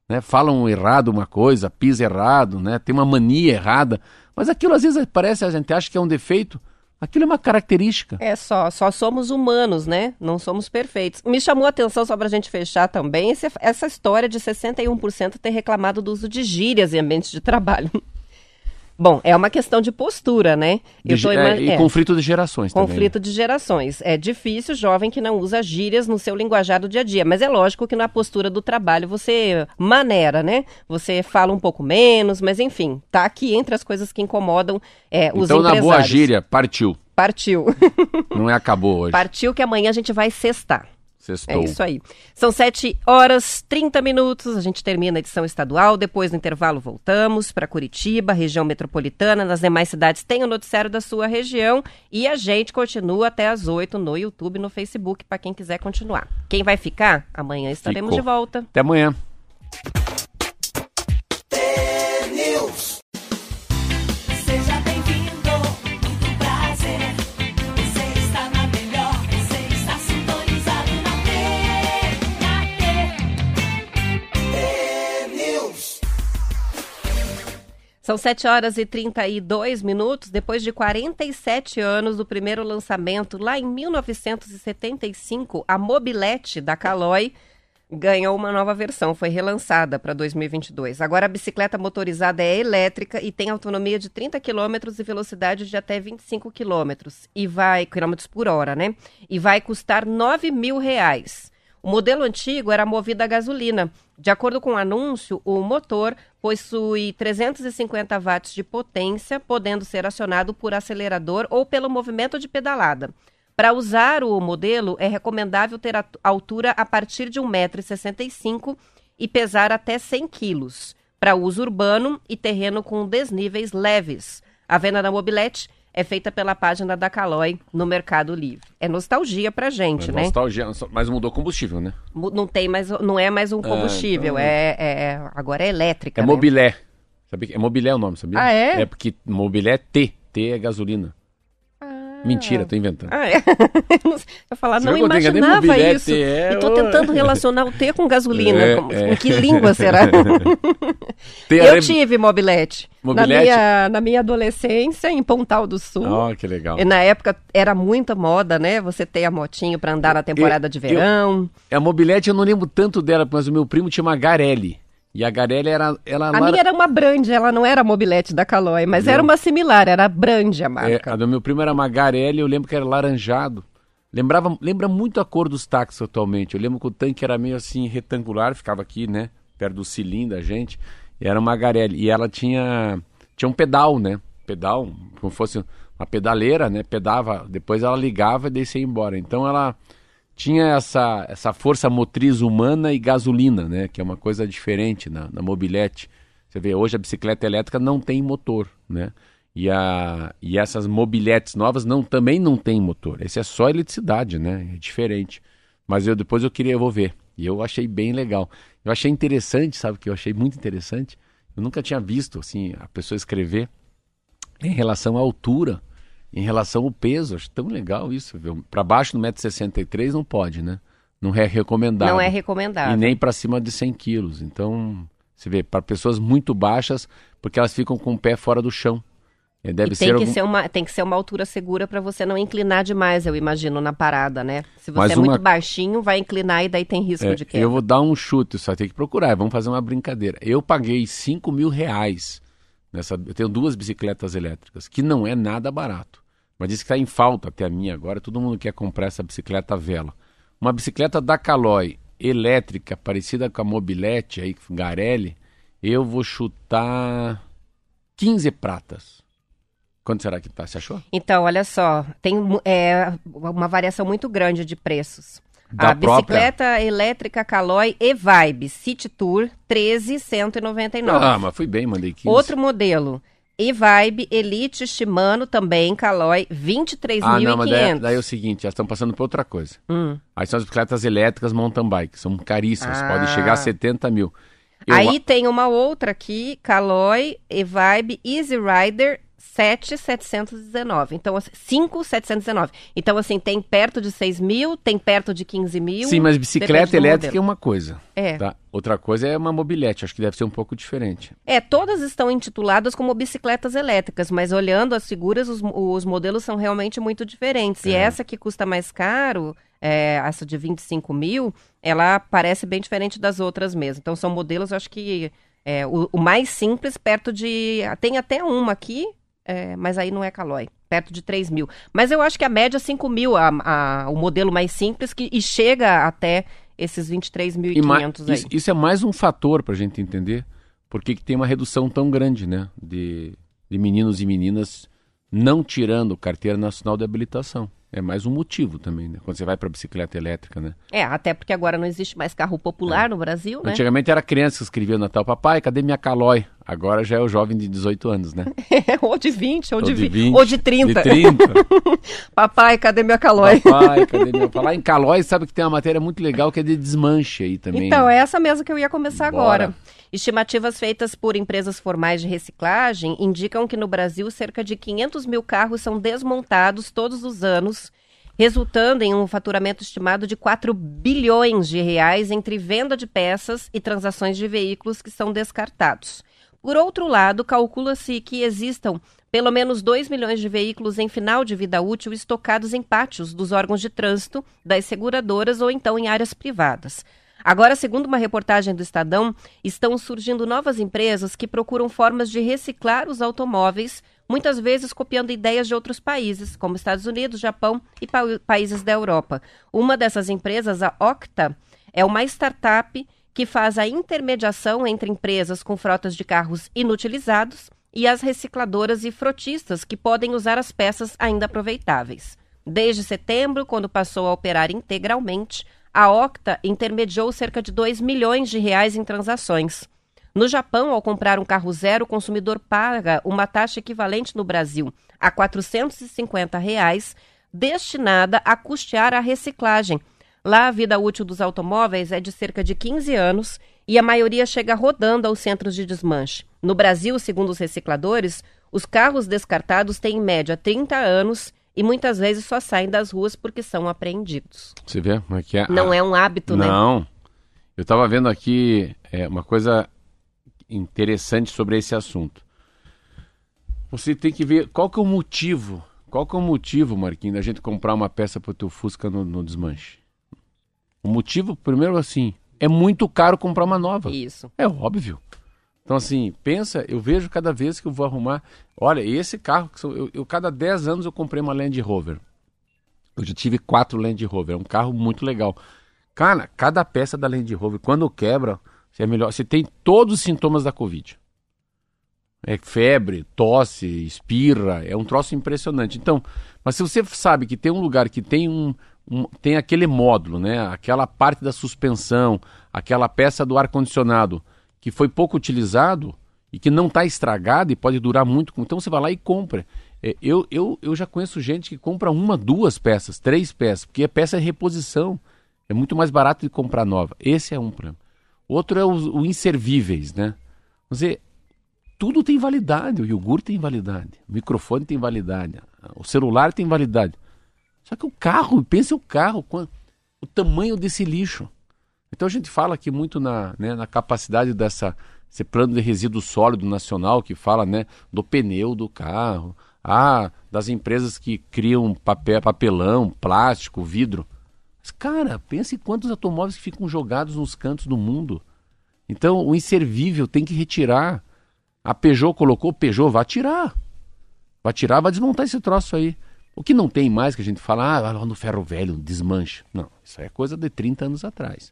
né? Falam errado uma coisa, pisa errado, né? Tem uma mania errada, mas aquilo às vezes parece, a gente acha que é um defeito, Aquilo é uma característica. É só, só somos humanos, né? Não somos perfeitos. Me chamou a atenção, só para a gente fechar também, esse, essa história de 61% ter reclamado do uso de gírias em ambientes de trabalho. Bom, é uma questão de postura, né? De, é, e é. conflito de gerações também. Conflito de gerações. É difícil jovem que não usa gírias no seu linguajar do dia a dia, mas é lógico que na postura do trabalho você maneira, né? Você fala um pouco menos, mas enfim, tá aqui entre as coisas que incomodam é, os então, empresários. Então, na boa gíria, partiu. Partiu. não é acabou hoje. Partiu que amanhã a gente vai cestar. Sextou. É isso aí. São 7 horas 30 minutos. A gente termina a edição estadual. Depois do intervalo, voltamos para Curitiba, região metropolitana. Nas demais cidades tem o noticiário da sua região. E a gente continua até as 8 no YouTube e no Facebook para quem quiser continuar. Quem vai ficar? Amanhã estaremos Ficou. de volta. Até amanhã. São 7 horas e 32 minutos, depois de 47 anos do primeiro lançamento, lá em 1975, a mobilete da Caloi ganhou uma nova versão, foi relançada para 2022. Agora a bicicleta motorizada é elétrica e tem autonomia de 30 km e velocidade de até 25 km e vai quilômetros por hora, né? E vai custar 9 mil reais. O modelo antigo era movido a gasolina. De acordo com o anúncio, o motor possui 350 watts de potência, podendo ser acionado por acelerador ou pelo movimento de pedalada. Para usar o modelo, é recomendável ter a altura a partir de 1,65m e pesar até 100 quilos, para uso urbano e terreno com desníveis leves. A venda da mobilete é feita pela página da Caloi no Mercado Livre. É nostalgia pra gente, É né? nostalgia, mas mudou combustível, né? Não tem mais, não é mais um combustível, então- é, é- agora é elétrica. É né? mobilé. Sabe que é mobilé o nome, sabia? Ah, é? É porque mobilé é T. T é gasolina. Mentira, tô inventando. Ah, é. Eu falar, Você não eu imaginava isso. É, e tô ô. tentando relacionar o T com gasolina. É, com, é. com que língua será? Eu é- tive mobilete. Na Mobilete? minha, na minha adolescência, em Pontal do Sul. Ó, que legal. E na época era muita moda, né? Você ter a motinho pra andar na temporada de eu- verão. A mobilete eu não lembro tanto dela, mas o meu primo tinha uma Garelli. E a Garelli era. Ela A minha era uma Brand, ela não era a mobilete da Caloi, mas Não. era uma similar, era a Brand a é, marca. a do meu primo era uma Garelli, eu lembro que era laranjado. Lembrava, lembra muito a cor dos táxis atualmente. Eu lembro que o tanque era meio assim retangular, ficava aqui, né? Perto do cilindro da gente. E era uma Garelli. E ela tinha, tinha um pedal, né? Pedal, como fosse uma pedaleira, né? Pedava, depois ela ligava e descia embora. Então ela tinha essa, essa força motriz humana e gasolina, né? Que é uma coisa diferente na, na mobilete. Você vê, hoje a bicicleta elétrica não tem motor, né? E, a, e essas mobiletes novas não, também não tem motor. Esse é só eletricidade, né? É diferente. Mas eu depois eu queria, vou ver. E eu achei bem legal. Eu achei interessante, sabe o que eu achei muito interessante? Eu nunca tinha visto, assim, a pessoa escrever em relação à altura, em relação ao peso. Acho tão legal isso, viu? Para baixo do 1,63m não pode, né? Não é recomendado. Não é E recomendável. nem para cima de 100 quilos. Então, você vê, para pessoas muito baixas, porque elas ficam com o pé fora do chão. É, deve E ser tem, que algum- ser uma, tem que ser uma altura segura para você não inclinar demais, eu imagino, na parada, né? Se você Mas é uma- muito baixinho, vai inclinar e daí tem risco É, de queda. eu vou dar um chute, só tem que procurar. Vamos fazer uma brincadeira. Eu paguei 5 mil reais nessa. Eu tenho duas bicicletas elétricas, que não é nada barato. Mas disse que está em falta até a minha agora. Todo mundo quer comprar essa bicicleta vela. Uma bicicleta da Caloi elétrica, parecida com a mobilete aí, Garelli, eu vou chutar 15 pratas. Quanto será que tá? Você achou? Então, olha só, tem é, uma variação muito grande de preços. Da a própria- bicicleta elétrica Caloi E-Vibe City Tour, 13,199. Ah, mas fui bem, mandei 15. Outro modelo, E-Vibe Elite Shimano, também Caloi, 23.500. Ah, não, mas daí, daí é o seguinte, já estão passando por outra coisa. Hum. Aí são as bicicletas elétricas mountain bike, são caríssimas, Ah. podem chegar a 70 mil. Eu- Aí tem uma outra aqui, Caloi E-Vibe Easy Rider 7,719. Então, assim, 5,719. Então, assim, tem perto de 6 mil, tem perto de 15 mil. Sim, mas bicicleta elétrica é uma coisa. É. tá? Outra coisa é uma mobilete, acho que deve ser um pouco diferente. É, todas estão intituladas como bicicletas elétricas, mas olhando as figuras, os, os modelos são realmente muito diferentes. E É. essa que custa mais caro, é, essa de 25 mil, ela parece bem diferente das outras mesmo. Então, são modelos, acho que é, o, o mais simples, perto de. Tem até uma aqui, é, mas aí não é Caloi. Perto de 3 mil. Mas eu acho que a média é 5 mil, a, a- o modelo mais simples, que, e chega até esses E ma- 23.500 aí. isso, isso é mais um fator para a gente entender por que que tem uma redução tão grande né, de, de meninos e meninas não tirando carteira nacional de habilitação. É mais um motivo também, né? Quando você vai para bicicleta elétrica, né? É, até porque agora não existe mais carro popular no Brasil, né? Antigamente era criança que escrevia no Natal, papai, cadê minha calói? Agora já é o jovem de 18 anos, né? ou de 20, ou, de, vi- 20, ou de 30. De 30. Papai, cadê minha calói? Papai, cadê. Falar em calói, sabe que tem uma matéria muito legal que é de desmanche aí também. Então, né? é essa mesmo que eu ia começar Bora. agora. Estimativas feitas por empresas formais de reciclagem indicam que no Brasil cerca de 500 mil carros são desmontados todos os anos, resultando em um faturamento estimado de 4 bilhões de reais entre venda de peças e transações de veículos que são descartados. Por outro lado, calcula-se que existam pelo menos 2 milhões de veículos em final de vida útil estocados em pátios dos órgãos de trânsito, das seguradoras ou então em áreas privadas. Agora, segundo uma reportagem do Estadão, estão surgindo novas empresas que procuram formas de reciclar os automóveis, muitas vezes copiando ideias de outros países, como Estados Unidos, Japão e pa países da Europa. Uma dessas empresas, a Octa, é uma startup que faz a intermediação entre empresas com frotas de carros inutilizados e as recicladoras e frotistas que podem usar as peças ainda aproveitáveis. Desde setembro, quando passou a operar integralmente, a Octa intermediou cerca de 2 milhões de reais em transações. No Japão, ao comprar um carro zero, o consumidor paga uma taxa equivalente no Brasil a 450 reais, destinada a custear a reciclagem. Lá, a vida útil dos automóveis é de cerca de 15 anos e a maioria chega rodando aos centros de desmanche. No Brasil, segundo os recicladores, os carros descartados têm em média 30 anos e muitas vezes só saem das ruas porque são apreendidos. Você vê como é que é? Não é um hábito, Não. né? Não. Eu estava vendo aqui é, uma coisa interessante sobre esse assunto. Você tem que ver qual que é o motivo, qual que é o motivo, Marquinhos, da gente comprar uma peça para o teu Fusca no, no desmanche. O motivo, primeiro assim, é muito caro comprar uma nova. Isso. É óbvio. Então, assim, pensa, eu vejo cada vez que eu vou arrumar. Olha, esse carro, eu, eu cada 10 anos eu comprei uma Land Rover. Eu já tive quatro Land Rover, é um carro muito legal. Cara, cada peça da Land Rover, quando quebra, você é melhor. Você tem todos os sintomas da Covid. É febre, tosse, espirra, é um troço impressionante. Então, mas se você sabe que tem um lugar que tem um, um- tem aquele módulo, né? Aquela parte da suspensão, aquela peça do ar condicionado que foi pouco utilizado e que não está estragado e pode durar muito, então você vai lá e compra. É, eu, eu, eu já conheço gente que compra uma, duas peças, três peças, porque a peça é reposição. É muito mais barato de comprar nova. Esse é um problema. Outro é os o inservíveis, né? Você, tudo tem validade. O iogurte tem validade, o microfone tem validade, o celular tem validade. Só que o carro, pense o carro, o tamanho desse lixo. Então a gente fala aqui muito na, né, na capacidade dessa esse plano de resíduo sólido nacional que fala né, do pneu do carro, ah, das empresas que criam papel, papelão, plástico, vidro. Mas, cara, pense em quantos automóveis que ficam jogados nos cantos do mundo. Então, o inservível tem que retirar. A Peugeot colocou, Peugeot, vai tirar. Vai tirar, vai desmontar esse troço aí. O que não tem mais que a gente fala, ah, lá no ferro velho, desmanche. Não, isso aí é coisa de 30 anos atrás.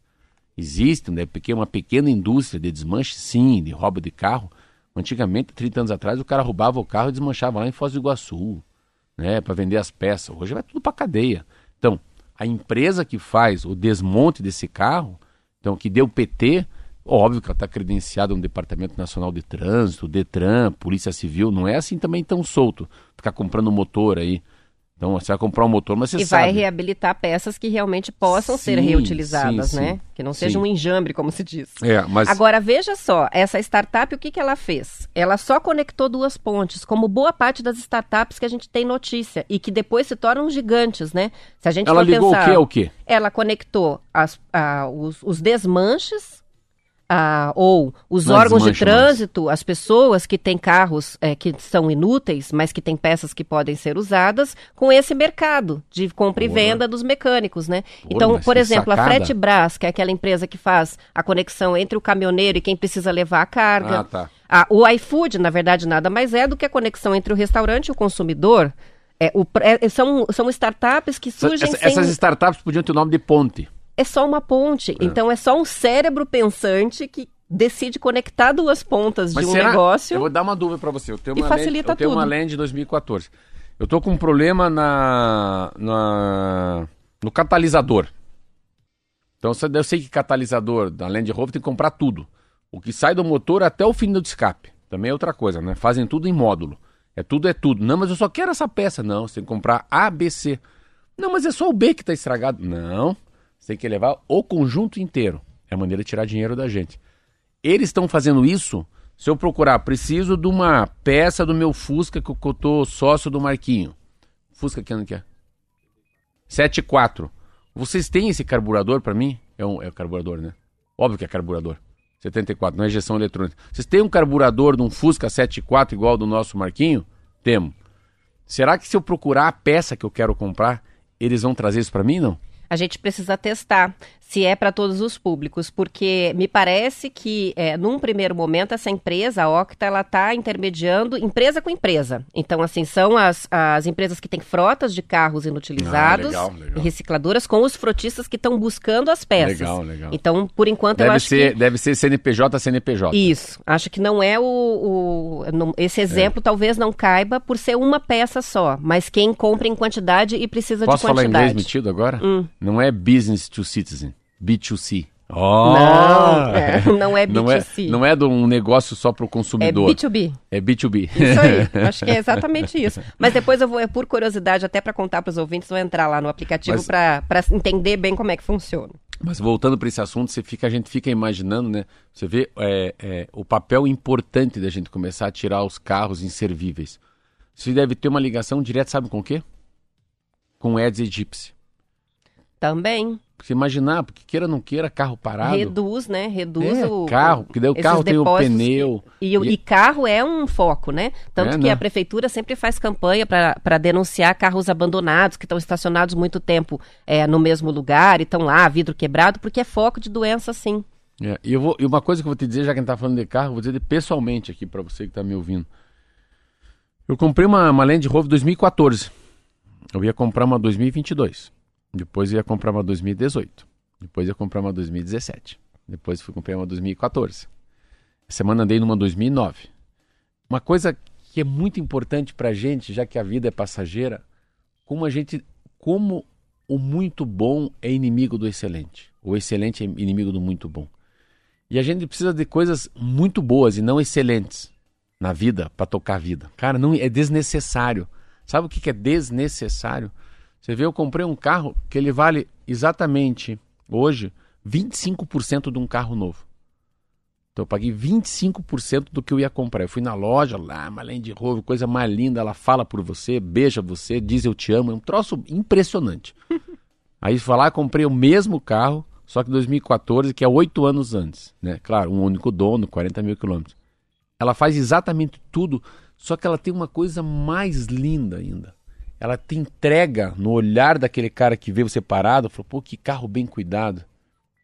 Existe né, uma pequena indústria de desmanche, sim, de roubo de carro. Antigamente, 30 anos atrás, o cara roubava o carro e desmanchava lá em Foz do Iguaçu, né, para vender as peças. Hoje vai tudo para cadeia. Então, a empresa que faz o desmonte desse carro, então que deu PT, óbvio que ela está credenciada no Departamento Nacional de Trânsito, Detran, Polícia Civil, não é assim também tão solto, ficar comprando motor aí. Então você vai comprar um motor, mas você E sabe. vai reabilitar peças que realmente possam ser Sim, reutilizadas, sim, né? sim. Que não seja um enjambre, como se diz. É, mas Agora, veja só, essa startup, o que, que ela fez? Ela só conectou duas pontes, como boa parte das startups que a gente tem notícia, e que depois se tornam gigantes, né? Se a gente ela ligou pensar, o quê ao quê? Ela conectou as- a- os, os desmanches, a- ou os Não órgãos de desmanche mais. trânsito, as pessoas que têm carros é, que são inúteis, mas que têm peças que podem ser usadas, com esse mercado de compra e Porra. venda dos mecânicos, né? Pô, então, por exemplo, a sacada. Frete Brás, que é aquela empresa que faz a conexão entre o caminhoneiro e quem precisa levar a carga. Ah, tá. A- o iFood, na verdade, nada mais é do que a conexão entre o restaurante e o consumidor. É, o, é, são, são startups que surgem Essa- sem... Essas startups podiam ter o nome de ponte. É só uma ponte. Então, é só um cérebro pensante que decide conectar duas pontas de um será- negócio. Eu vou dar uma dúvida para você. Eu tenho E uma facilita Land, eu tenho tudo. uma Land 2014. Eu tô com um problema na, na no catalisador. Então eu sei que catalisador da Land Rover tem que comprar tudo. O que sai do motor até o fim do escape. Também é outra coisa, né? Fazem tudo em módulo. É tudo, é tudo. Não, mas eu só quero essa peça. Não, você tem que comprar A, B, C. Não, mas é só o B que está estragado. Não, você tem que levar o conjunto inteiro. É a maneira de tirar dinheiro da gente. Eles estão fazendo isso. Se eu procurar, preciso de uma peça do meu Fusca que eu tô sócio do Marquinho. Fusca que ano que é? 74. Vocês têm esse carburador para mim? É um é carburador, né? Óbvio que é carburador. 74, não é injeção eletrônica. Vocês têm um carburador de um Fusca 74 igual ao do nosso Marquinho? Temos. Será que se eu procurar a peça que eu quero comprar, eles vão trazer isso para mim, não? A gente precisa testar se é para todos os públicos, porque me parece que, é, num primeiro momento, essa empresa, a Octa, ela está intermediando empresa com empresa. Então, assim, são as, as empresas que têm frotas de carros inutilizados ah, legal, legal. e recicladoras com os frotistas que estão buscando as peças. Legal, legal. Então, por enquanto, deve eu acho ser, que... Deve ser CNPJ, CNPJ. Isso. Acho que não é o... o esse exemplo é. talvez não caiba por ser uma peça só, mas quem compra em quantidade e precisa Posso de quantidade. Posso falar inglês metido agora? Hum. Não é business to citizen. B2C. Oh! Não, é, não é B2C. Não é, não é de um negócio só para o consumidor. É B2B. É B2B. Isso aí, acho que é exatamente isso. Mas depois eu vou, é por curiosidade, até para contar para os ouvintes, vou entrar lá no aplicativo para entender bem como é que funciona. Mas voltando para esse assunto, você fica, a gente fica imaginando, né? Você vê é, é, o papel importante da gente começar a tirar os carros inservíveis. Você deve ter uma ligação direta, sabe com o quê? Com o Eds Egypsy. Também. Você imaginar, porque queira ou não queira, carro parado. Reduz, né? Reduz é, o. Carro, porque daí o carro tem o pneu. E, e, e, carro é um foco, né? Tanto é, que né? a prefeitura sempre faz campanha para denunciar carros abandonados, que estão estacionados muito tempo é, no mesmo lugar e estão lá, vidro quebrado, porque é foco de doença, sim. É, e, eu vou, e uma coisa que eu vou te dizer, já que a gente tá falando de carro, vou dizer pessoalmente aqui para você que está me ouvindo. Eu comprei uma, uma Land Rover 2014. Eu ia comprar uma 2022. Depois ia comprar uma 2018. Depois ia comprar uma 2017. Depois fui comprar uma 2014. Essa semana andei numa 2009. Uma coisa que é muito importante para a gente, já que a vida é passageira, como a gente, como o muito bom é inimigo do excelente. O excelente é inimigo do muito bom. E a gente precisa de coisas muito boas e não excelentes na vida para tocar a vida. Cara, não é desnecessário. Sabe o que é desnecessário? Você vê, eu comprei um carro que ele vale exatamente hoje 25% de um carro novo. Então eu paguei 25% do que eu ia comprar. Eu fui na loja lá, uma Land Rover, coisa mais linda, ela fala por você, beija você, diz eu te amo, é um troço impressionante. Aí fui lá, comprei o mesmo carro, só que 2014, que é oito anos antes, né? Claro, um único dono, 40 mil quilômetros. Ela faz exatamente tudo, só que ela tem uma coisa mais linda ainda ela te entrega no olhar daquele cara que vê você parado, falou, pô, que carro bem cuidado.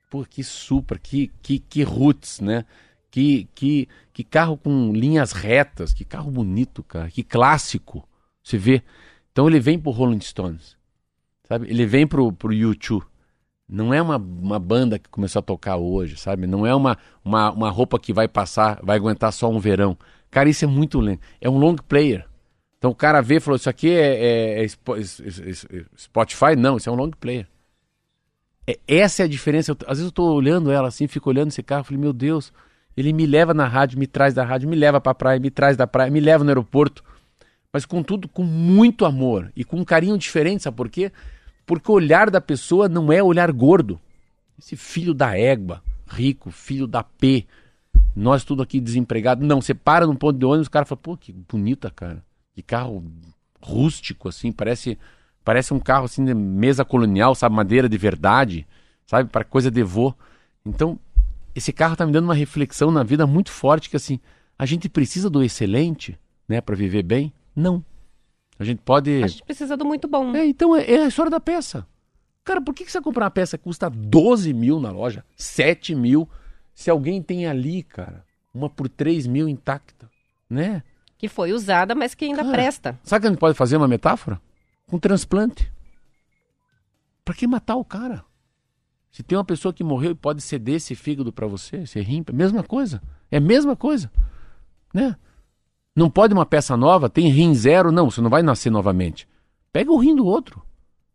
Pô, que Supra, que, que, que roots, né? Que, que, que carro com linhas retas, que carro bonito, cara, que clássico. Você vê. Então ele vem pro Rolling Stones, sabe? Ele vem pro, pro U2. Não é uma, uma banda que começou a tocar hoje, sabe? Não é uma, uma, uma roupa que vai passar, vai aguentar só um verão. Cara, isso é muito lento. É um long player. Então o cara vê e falou: Isso aqui é, é, é, Spotify? Não, isso é um long player. É, essa é a diferença. Eu, às vezes eu estou olhando ela assim, fico olhando esse carro, falei: Meu Deus, ele me leva na rádio, me traz da rádio, me leva para a praia, me traz da praia, me leva no aeroporto. Mas contudo, com muito amor e com um carinho diferente, sabe por quê? Porque o olhar da pessoa não é olhar gordo. Esse filho da égua, rico, filho da P, nós tudo aqui desempregado. Não, você para num ponto de ônibus, o cara fala, pô, que bonita, cara de carro rústico, assim, parece parece um carro assim de mesa colonial, sabe, madeira de verdade, sabe, para coisa de vô. Então, esse carro tá me dando uma reflexão na vida muito forte que assim, a gente precisa do excelente, né, para viver bem? Não. A gente pode A gente precisa do muito bom. É, então é, é a história da peça. Cara, por que, que você comprar uma peça que custa 12 mil na loja, 7 mil, se alguém tem ali, cara, uma por 3 mil intacta, né? Que foi usada, mas que ainda Cara, presta. Sabe que a gente pode fazer uma metáfora? Com um transplante. Para que matar o cara? Se tem uma pessoa que morreu e pode ceder esse fígado para você, esse rim, é mesma coisa. É a mesma coisa. Né? Não pode uma peça nova, tem rim zero, não, você não vai nascer novamente. Pega o rim do outro,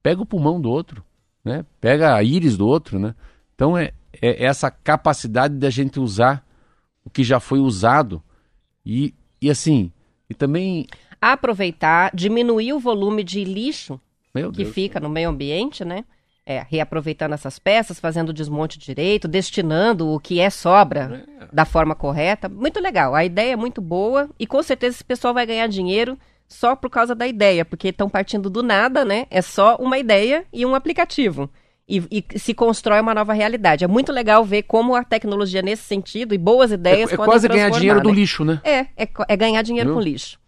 pega o pulmão do outro, né? pega a íris do outro. Né? Então é, é essa capacidade da gente usar o que já foi usado e, e assim, e também. Aproveitar, diminuir o volume de lixo que fica no meio ambiente, né? É, reaproveitando essas peças, fazendo o desmonte direito, destinando o que é sobra é. da forma correta. Muito legal. A ideia é muito boa e com certeza esse pessoal vai ganhar dinheiro só por causa da ideia, porque estão partindo do nada, né? É só uma ideia e um aplicativo. E, e, se constrói uma nova realidade. É muito legal ver como a tecnologia nesse sentido e boas ideias é, é quase ganhar dinheiro né? do lixo, né? É, é, é ganhar dinheiro Viu? com lixo.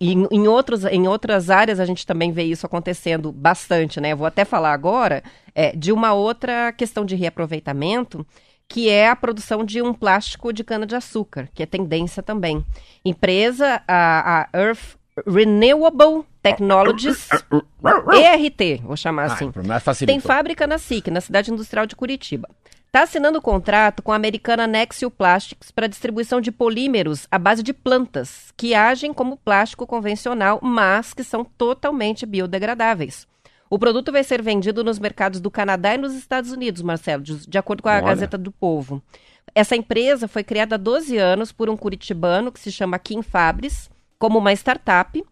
em, em, outros, em outras áreas a gente também vê isso acontecendo bastante, né? Eu vou até falar agora é, de uma outra questão de reaproveitamento, que é a produção de um plástico de cana-de-açúcar, que é tendência também. Empresa, a, a Earth Renewable Technologies, ERT, vou chamar ah, assim. Ah, Tem fábrica na SIC, na cidade industrial de Curitiba. Está assinando contrato com a americana Nexio Plastics para distribuição de polímeros à base de plantas, que agem como plástico convencional, mas que são totalmente biodegradáveis. O produto vai ser vendido nos mercados do Canadá e nos Estados Unidos, Marcelo, de, de acordo com a Olha. Gazeta do Povo. Essa empresa foi criada há 12 anos por um curitibano que se chama Kim Fabris, como uma startup.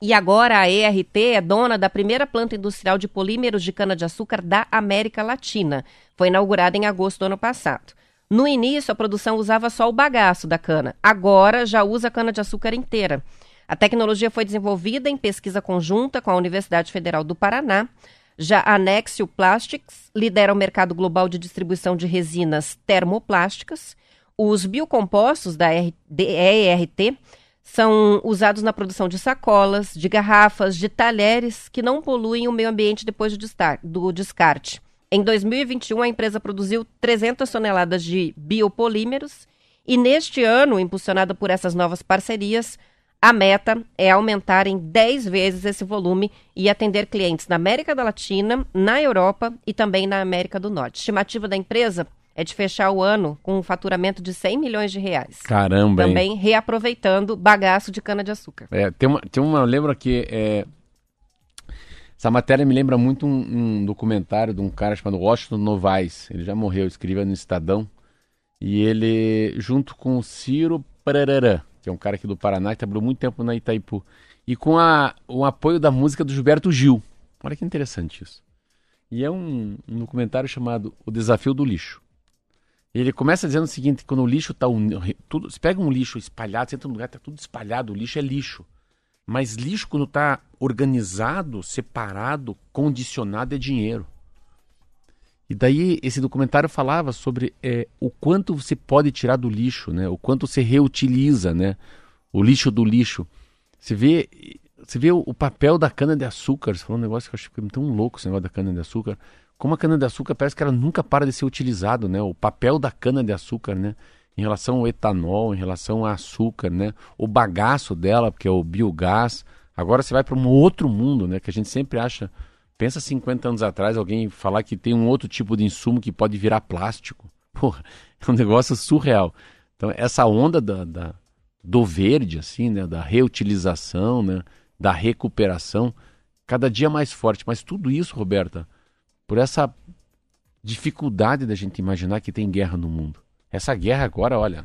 E agora a ERT é dona da primeira planta industrial de polímeros de cana-de-açúcar da América Latina. Foi inaugurada em agosto do ano passado. No início, a produção usava só o bagaço da cana. Agora já usa a cana-de-açúcar inteira. A tecnologia foi desenvolvida em pesquisa conjunta com a Universidade Federal do Paraná. Já a Nexio Plastics lidera o mercado global de distribuição de resinas termoplásticas. Os biocompostos da ERT são usados na produção de sacolas, de garrafas, de talheres que não poluem o meio ambiente depois do descarte. Em 2021, a empresa produziu 300 toneladas de biopolímeros e neste ano, impulsionada por essas novas parcerias, a meta é aumentar em 10 vezes esse volume e atender clientes na América Latina, na Europa e também na América do Norte. Estimativa da empresa é de fechar o ano com um faturamento de 100 milhões de reais. Caramba, Também hein? reaproveitando bagaço de cana-de-açúcar. É, tem, uma, tem uma, lembro aqui, é, essa matéria me lembra muito um, um, documentário de um cara chamado Washington Novaes. Ele já morreu, escrevia no Estadão. E ele, junto com o Ciro Parararã, que é um cara aqui do Paraná, que trabalhou muito tempo na Itaipu. E com a, o apoio da música do Gilberto Gil. Olha que interessante isso. E é um, um documentário chamado O Desafio do Lixo. Ele começa dizendo o seguinte: quando o lixo está. Tudo, você pega um lixo espalhado, você entra num lugar, está tudo espalhado, o lixo é lixo. Mas lixo, quando está organizado, separado, condicionado, é dinheiro. E daí esse documentário falava sobre é, o quanto você pode tirar do lixo, né? O quanto você reutiliza, né? O lixo do lixo. Você vê, você vê o, o papel da cana de açúcar. Você falou um negócio que eu que é tão louco esse negócio da cana de açúcar. Como a cana de açúcar parece que ela nunca para de ser utilizado, né? O papel da cana de açúcar, né? Em relação ao etanol, em relação ao açúcar, né? O bagaço dela, que é o biogás. Agora você vai para um outro mundo, né? Que a gente sempre acha Pensa 50 anos atrás alguém falar que tem um outro tipo de insumo que pode virar plástico. Porra, é um negócio surreal. Então, essa onda da, da, do verde, assim, né, da reutilização, né, da recuperação, cada dia mais forte. Mas tudo isso, Roberta, por essa dificuldade da gente imaginar que tem guerra no mundo. Essa guerra agora, olha,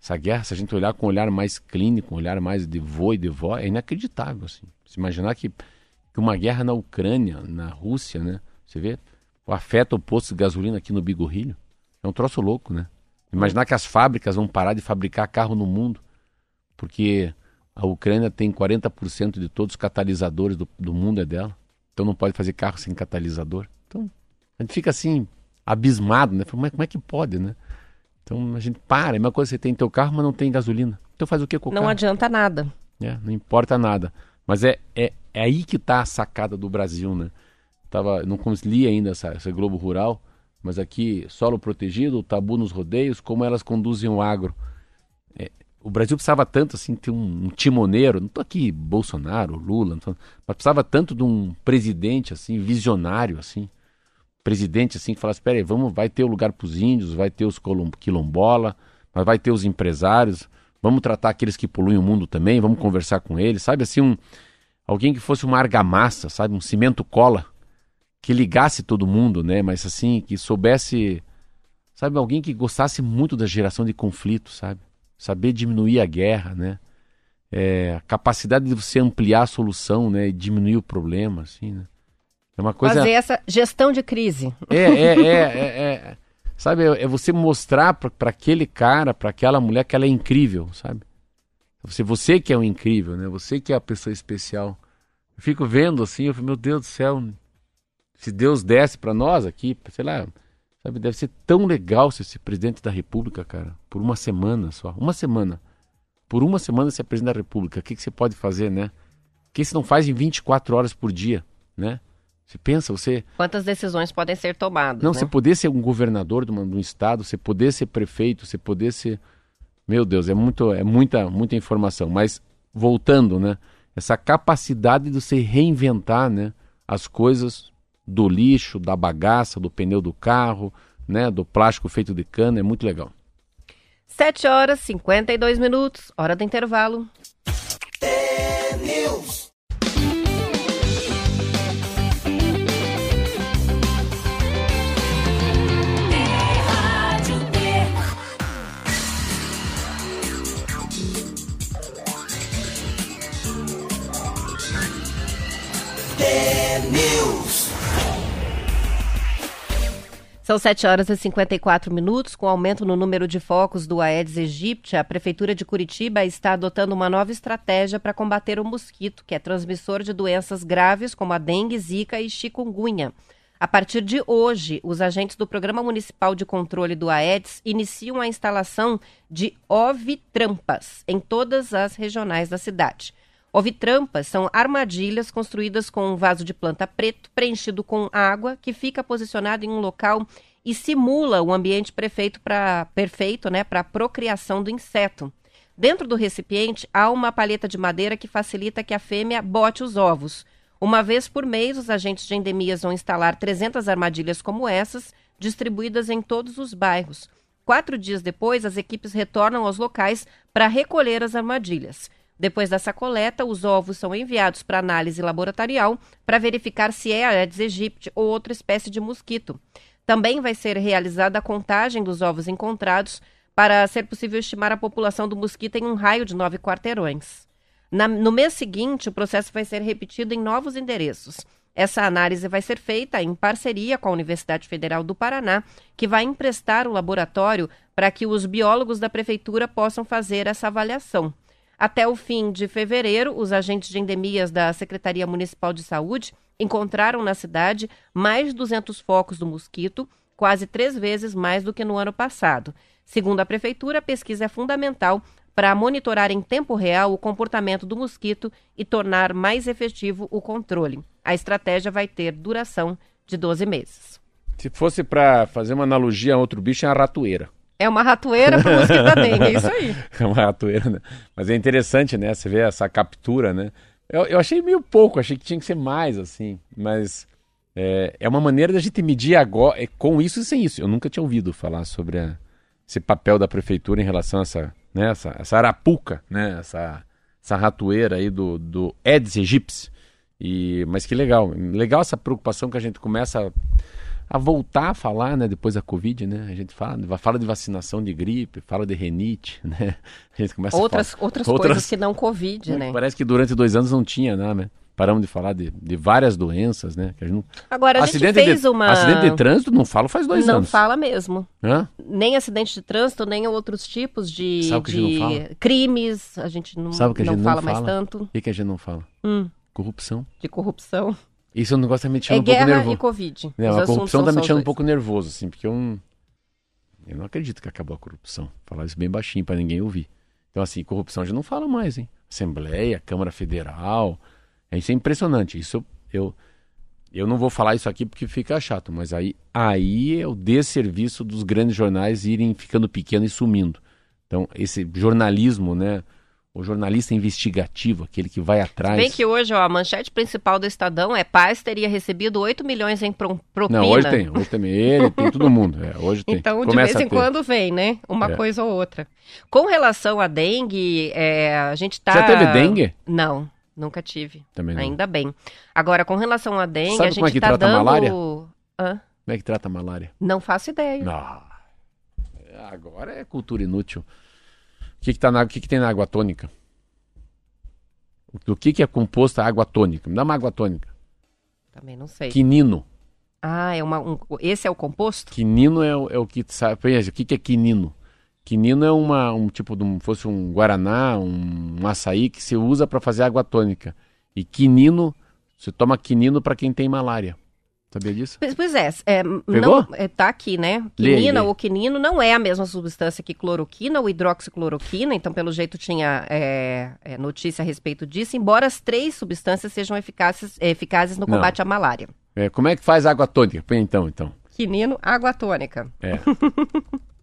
essa guerra, se a gente olhar com um olhar mais clínico, um olhar mais de vô e de vó, é inacreditável, assim. Se imaginar que que uma guerra na Ucrânia, na Rússia, né? Você vê? Afeta o posto de gasolina aqui no Bigorrilho. É um troço louco, né? Imaginar que as fábricas vão parar de fabricar carro no mundo, porque a Ucrânia tem 40% de todos os catalisadores do, do mundo é dela. Então não pode fazer carro sem catalisador. A gente fica assim, abismado, né? Como é, como é que pode, né? Então a gente para, é a mesma coisa você tem teu carro, mas não tem gasolina. Então faz o que com o Não carro? adianta nada. É, não importa nada. Mas é, é, é aí que está a sacada do Brasil, né? Tava, não li ainda essa, essa Globo Rural, mas aqui, solo protegido, tabu nos rodeios, como elas conduzem o agro. É, o Brasil precisava tanto assim ter um, um timoneiro, não estou aqui Bolsonaro, Lula, tô, mas precisava tanto de um presidente assim, visionário assim, presidente assim que falasse, espera aí, vamos, vai ter o lugar para os índios, vai ter os quilombola, mas vai ter os empresários, Vamos tratar aqueles que poluem o mundo também, vamos conversar com eles, sabe? Assim, um, alguém que fosse uma argamassa, sabe? Um cimento cola, que ligasse todo mundo, né? Mas assim, que soubesse, sabe? Alguém que gostasse muito da geração de conflito, sabe? Saber diminuir a guerra, né? É, a capacidade de você ampliar a solução, né? E diminuir o problema, assim, né? É uma coisa... Fazer essa gestão de crise. É, é, é, é, é. Sabe, é, você mostrar para aquele cara, para aquela mulher que ela é incrível, sabe? Você, você que é o incrível, né? Você que é a pessoa especial. Eu fico vendo assim, eu falo, meu Deus do céu, se Deus desse para nós aqui, sei lá, sabe, deve ser tão legal ser esse presidente da República, cara, por uma semana só, uma semana. Por uma semana você é presidente da República, o que, que você pode fazer, né? O que você não faz em 24 horas por dia, né? Você pensa, você. Quantas decisões podem ser tomadas? Não, né? você poder ser um governador de, uma, de um estado, você poder ser prefeito, você poder ser. Meu Deus, é, muito, é muita, muita informação. Mas, voltando, né? Essa capacidade de você reinventar né, as coisas do lixo, da bagaça, do pneu do carro, né, do plástico feito de cana, é muito legal. 7 horas e 52 minutos, hora do intervalo. São 7 horas e 54 minutos. Com aumento no número de focos do Aedes aegypti, a Prefeitura de Curitiba está adotando uma nova estratégia para combater o mosquito, que é transmissor de doenças graves como a dengue, zika e chikungunya. A partir de hoje, os agentes do Programa Municipal de Controle do Aedes iniciam a instalação de ovitrampas em todas as regionais da cidade. Ovitrampas são armadilhas construídas com um vaso de planta preto preenchido com água que fica posicionado em um local e simula o ambiente perfeito para perfeito, né, para a procriação do inseto. Dentro do recipiente há uma palheta de madeira que facilita que a fêmea bote os ovos. Uma vez por mês, os agentes de endemias vão instalar 300 armadilhas como essas, distribuídas em todos os bairros. Quatro dias depois, as equipes retornam aos locais para recolher as armadilhas. Depois dessa coleta, os ovos são enviados para análise laboratorial para verificar se é Aedes aegypti ou outra espécie de mosquito. Também vai ser realizada a contagem dos ovos encontrados para ser possível estimar a população do mosquito em um raio de nove quarteirões. Na, no mês seguinte, o processo vai ser repetido em novos endereços. Essa análise vai ser feita em parceria com a Universidade Federal do Paraná, que vai emprestar o laboratório para que os biólogos da prefeitura possam fazer essa avaliação. Até o fim de fevereiro, os agentes de endemias da Secretaria Municipal de Saúde encontraram na cidade mais de 200 focos do mosquito, quase três vezes mais do que no ano passado. Segundo a Prefeitura, a pesquisa é fundamental para monitorar em tempo real o comportamento do mosquito e tornar mais efetivo o controle. A estratégia vai ter duração de 12 meses. Se fosse para fazer uma analogia a outro bicho, é a ratoeira. É uma ratoeira para mosquito da dengue, é isso aí. É uma ratoeira, né? Mas é interessante, né? Você vê essa captura, né? Eu, eu achei meio pouco, achei que tinha que ser mais, assim. Mas é, é uma maneira da gente medir agora, é, com isso e sem isso. Eu nunca tinha ouvido falar sobre a, esse papel da prefeitura em relação a essa, né? essa, essa arapuca, né? Essa, essa ratoeira aí do, do Aedes aegypti. E, mas que legal. Legal essa preocupação que a gente começa... A, a voltar a falar, né, depois da Covid, né? A gente fala, fala de vacinação de gripe, fala de renite, né? A gente começa outras, a falar... outras, outras coisas que não Covid, né? Parece que durante dois anos não tinha, né? Paramos de falar de, de várias doenças, né? Que a não... Agora, a acidente gente fez de, uma... Acidente de trânsito, não falo faz dois não anos. Não fala mesmo. Hã? Nem acidente de trânsito, nem outros tipos de, de a gente fala? crimes. A gente não, Sabe que a gente não, fala não mais fala? tanto. O que, que a gente não fala? Hum, Corrupção. de corrupção. Isso eu não gosto de me deixando É um pouco guerra nervoso. e Covid. Não, Os a corrupção tá me deixando um pouco nervoso, assim, porque eu não, eu não acredito que acabou a corrupção. Falar isso bem baixinho para ninguém ouvir. Então, assim, corrupção a gente não fala mais, hein? Assembleia, Câmara Federal. Isso é impressionante. Isso eu, eu não vou falar isso aqui porque fica chato, mas aí, aí é o desserviço dos grandes jornais irem ficando pequeno e sumindo. Então, esse jornalismo, né? O jornalista investigativo, aquele que vai atrás. Bem que hoje ó, a manchete principal do Estadão é Paz teria recebido 8 milhões em pro- propina. Não, hoje tem, hoje tem ele, tem todo mundo. É, hoje tem. Então, de Começa vez a em quando vem, né? Uma É. coisa ou outra. Com relação à dengue, é, a gente tá... Já teve dengue? Não, nunca tive. Também não. Ainda bem. Agora, com relação à dengue, Sabe a gente como é que tá trata a dando... malária? Hã? Como é que trata a malária? Não faço ideia. Ah, agora é cultura inútil. O que, que, tá na, o que, que tem na água tônica? Do que, que é composta a água tônica? Me dá uma água tônica. Também não sei. Quinino. Ah, é uma, um- esse é o composto? Quinino é, o- é o que sabe. Pensa, O que, que é quinino? Quinino é uma, um tipo de um, fosse um guaraná, um, um açaí que se usa para fazer água tônica. E quinino, você toma quinino para quem tem malária. Sabia disso? Pois é, é Pegou? não, é, tá aqui, né? Quinina lê. ou quinino não é a mesma substância que cloroquina ou hidroxicloroquina, então pelo jeito tinha é, é, notícia a respeito disso, embora as três substâncias sejam eficazes, eficazes no Não. combate à malária. É, como é que faz água tônica? Põe então, então. Quinino, água tônica. É.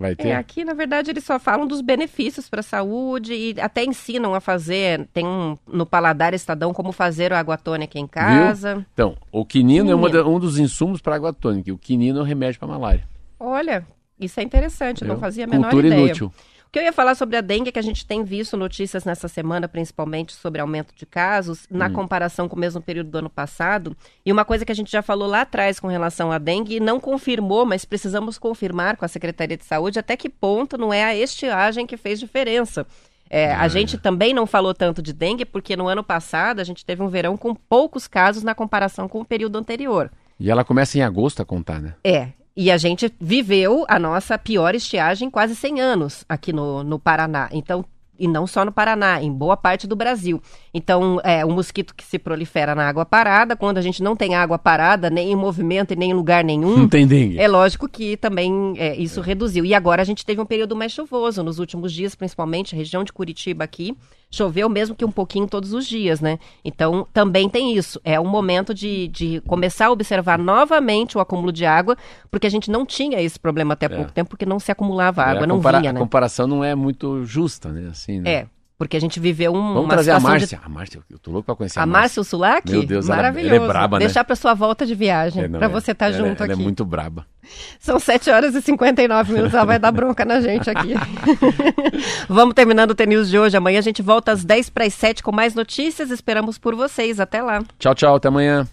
Vai ter? É, aqui, na verdade, eles só falam dos benefícios para a saúde e até ensinam a fazer. Tem um no Paladar Estadão como fazer a água tônica em casa. Então, o quinino, é Quinino. da- um dos insumos para água tônica. e O quinino é um remédio para malária. Olha, isso é interessante, não Viu? fazia a menor Cultura ideia. inútil. O que eu ia falar sobre a dengue é que a gente tem visto notícias nessa semana, principalmente sobre aumento de casos, na Hum. comparação com o mesmo período do ano passado. E uma coisa que a gente já falou lá atrás com relação à dengue, não confirmou, mas precisamos confirmar com a Secretaria de Saúde até que ponto não é a estiagem que fez diferença. É, a gente também não falou tanto de dengue, porque no ano passado a gente teve um verão com poucos casos na comparação com o período anterior. E ela começa em agosto a contar, né? É. E a gente viveu a nossa pior estiagem em quase 100 anos aqui no, no Paraná. Então, e não só no Paraná, em boa parte do Brasil. Então, é um mosquito que se prolifera na água parada. Quando a gente não tem água parada, nem em movimento e nem em lugar nenhum, Não tem dengue. é lógico que também é, isso reduziu. E agora a gente teve um período mais chuvoso nos últimos dias, principalmente região de Curitiba aqui. Choveu mesmo que um pouquinho todos os dias, né? Então também tem isso. É um momento de, de começar a observar novamente o acúmulo de água, porque a gente não tinha esse problema até pouco tempo, porque não se acumulava água, É, a não vinha, A né? comparação não é muito justa, né? Assim, né? É, porque a gente viveu um, Vamos uma trazer a Márcia. De... A Márcia, eu tô louco pra conhecer a, a Márcia. Márcia Sulak? Meu Deus, Maravilhoso. Ela, ela é, é braba, né? Deixar pra sua volta de viagem, é, pra tá é, você estar tá junto ela, é aqui. Ela é muito braba. São 7 horas e 59 minutos, ela vai dar bronca na gente aqui. Vamos terminando o TNews de hoje. Amanhã a gente volta às 10 para as 7 com mais notícias. Esperamos por vocês. Até lá. Tchau, tchau. Até amanhã.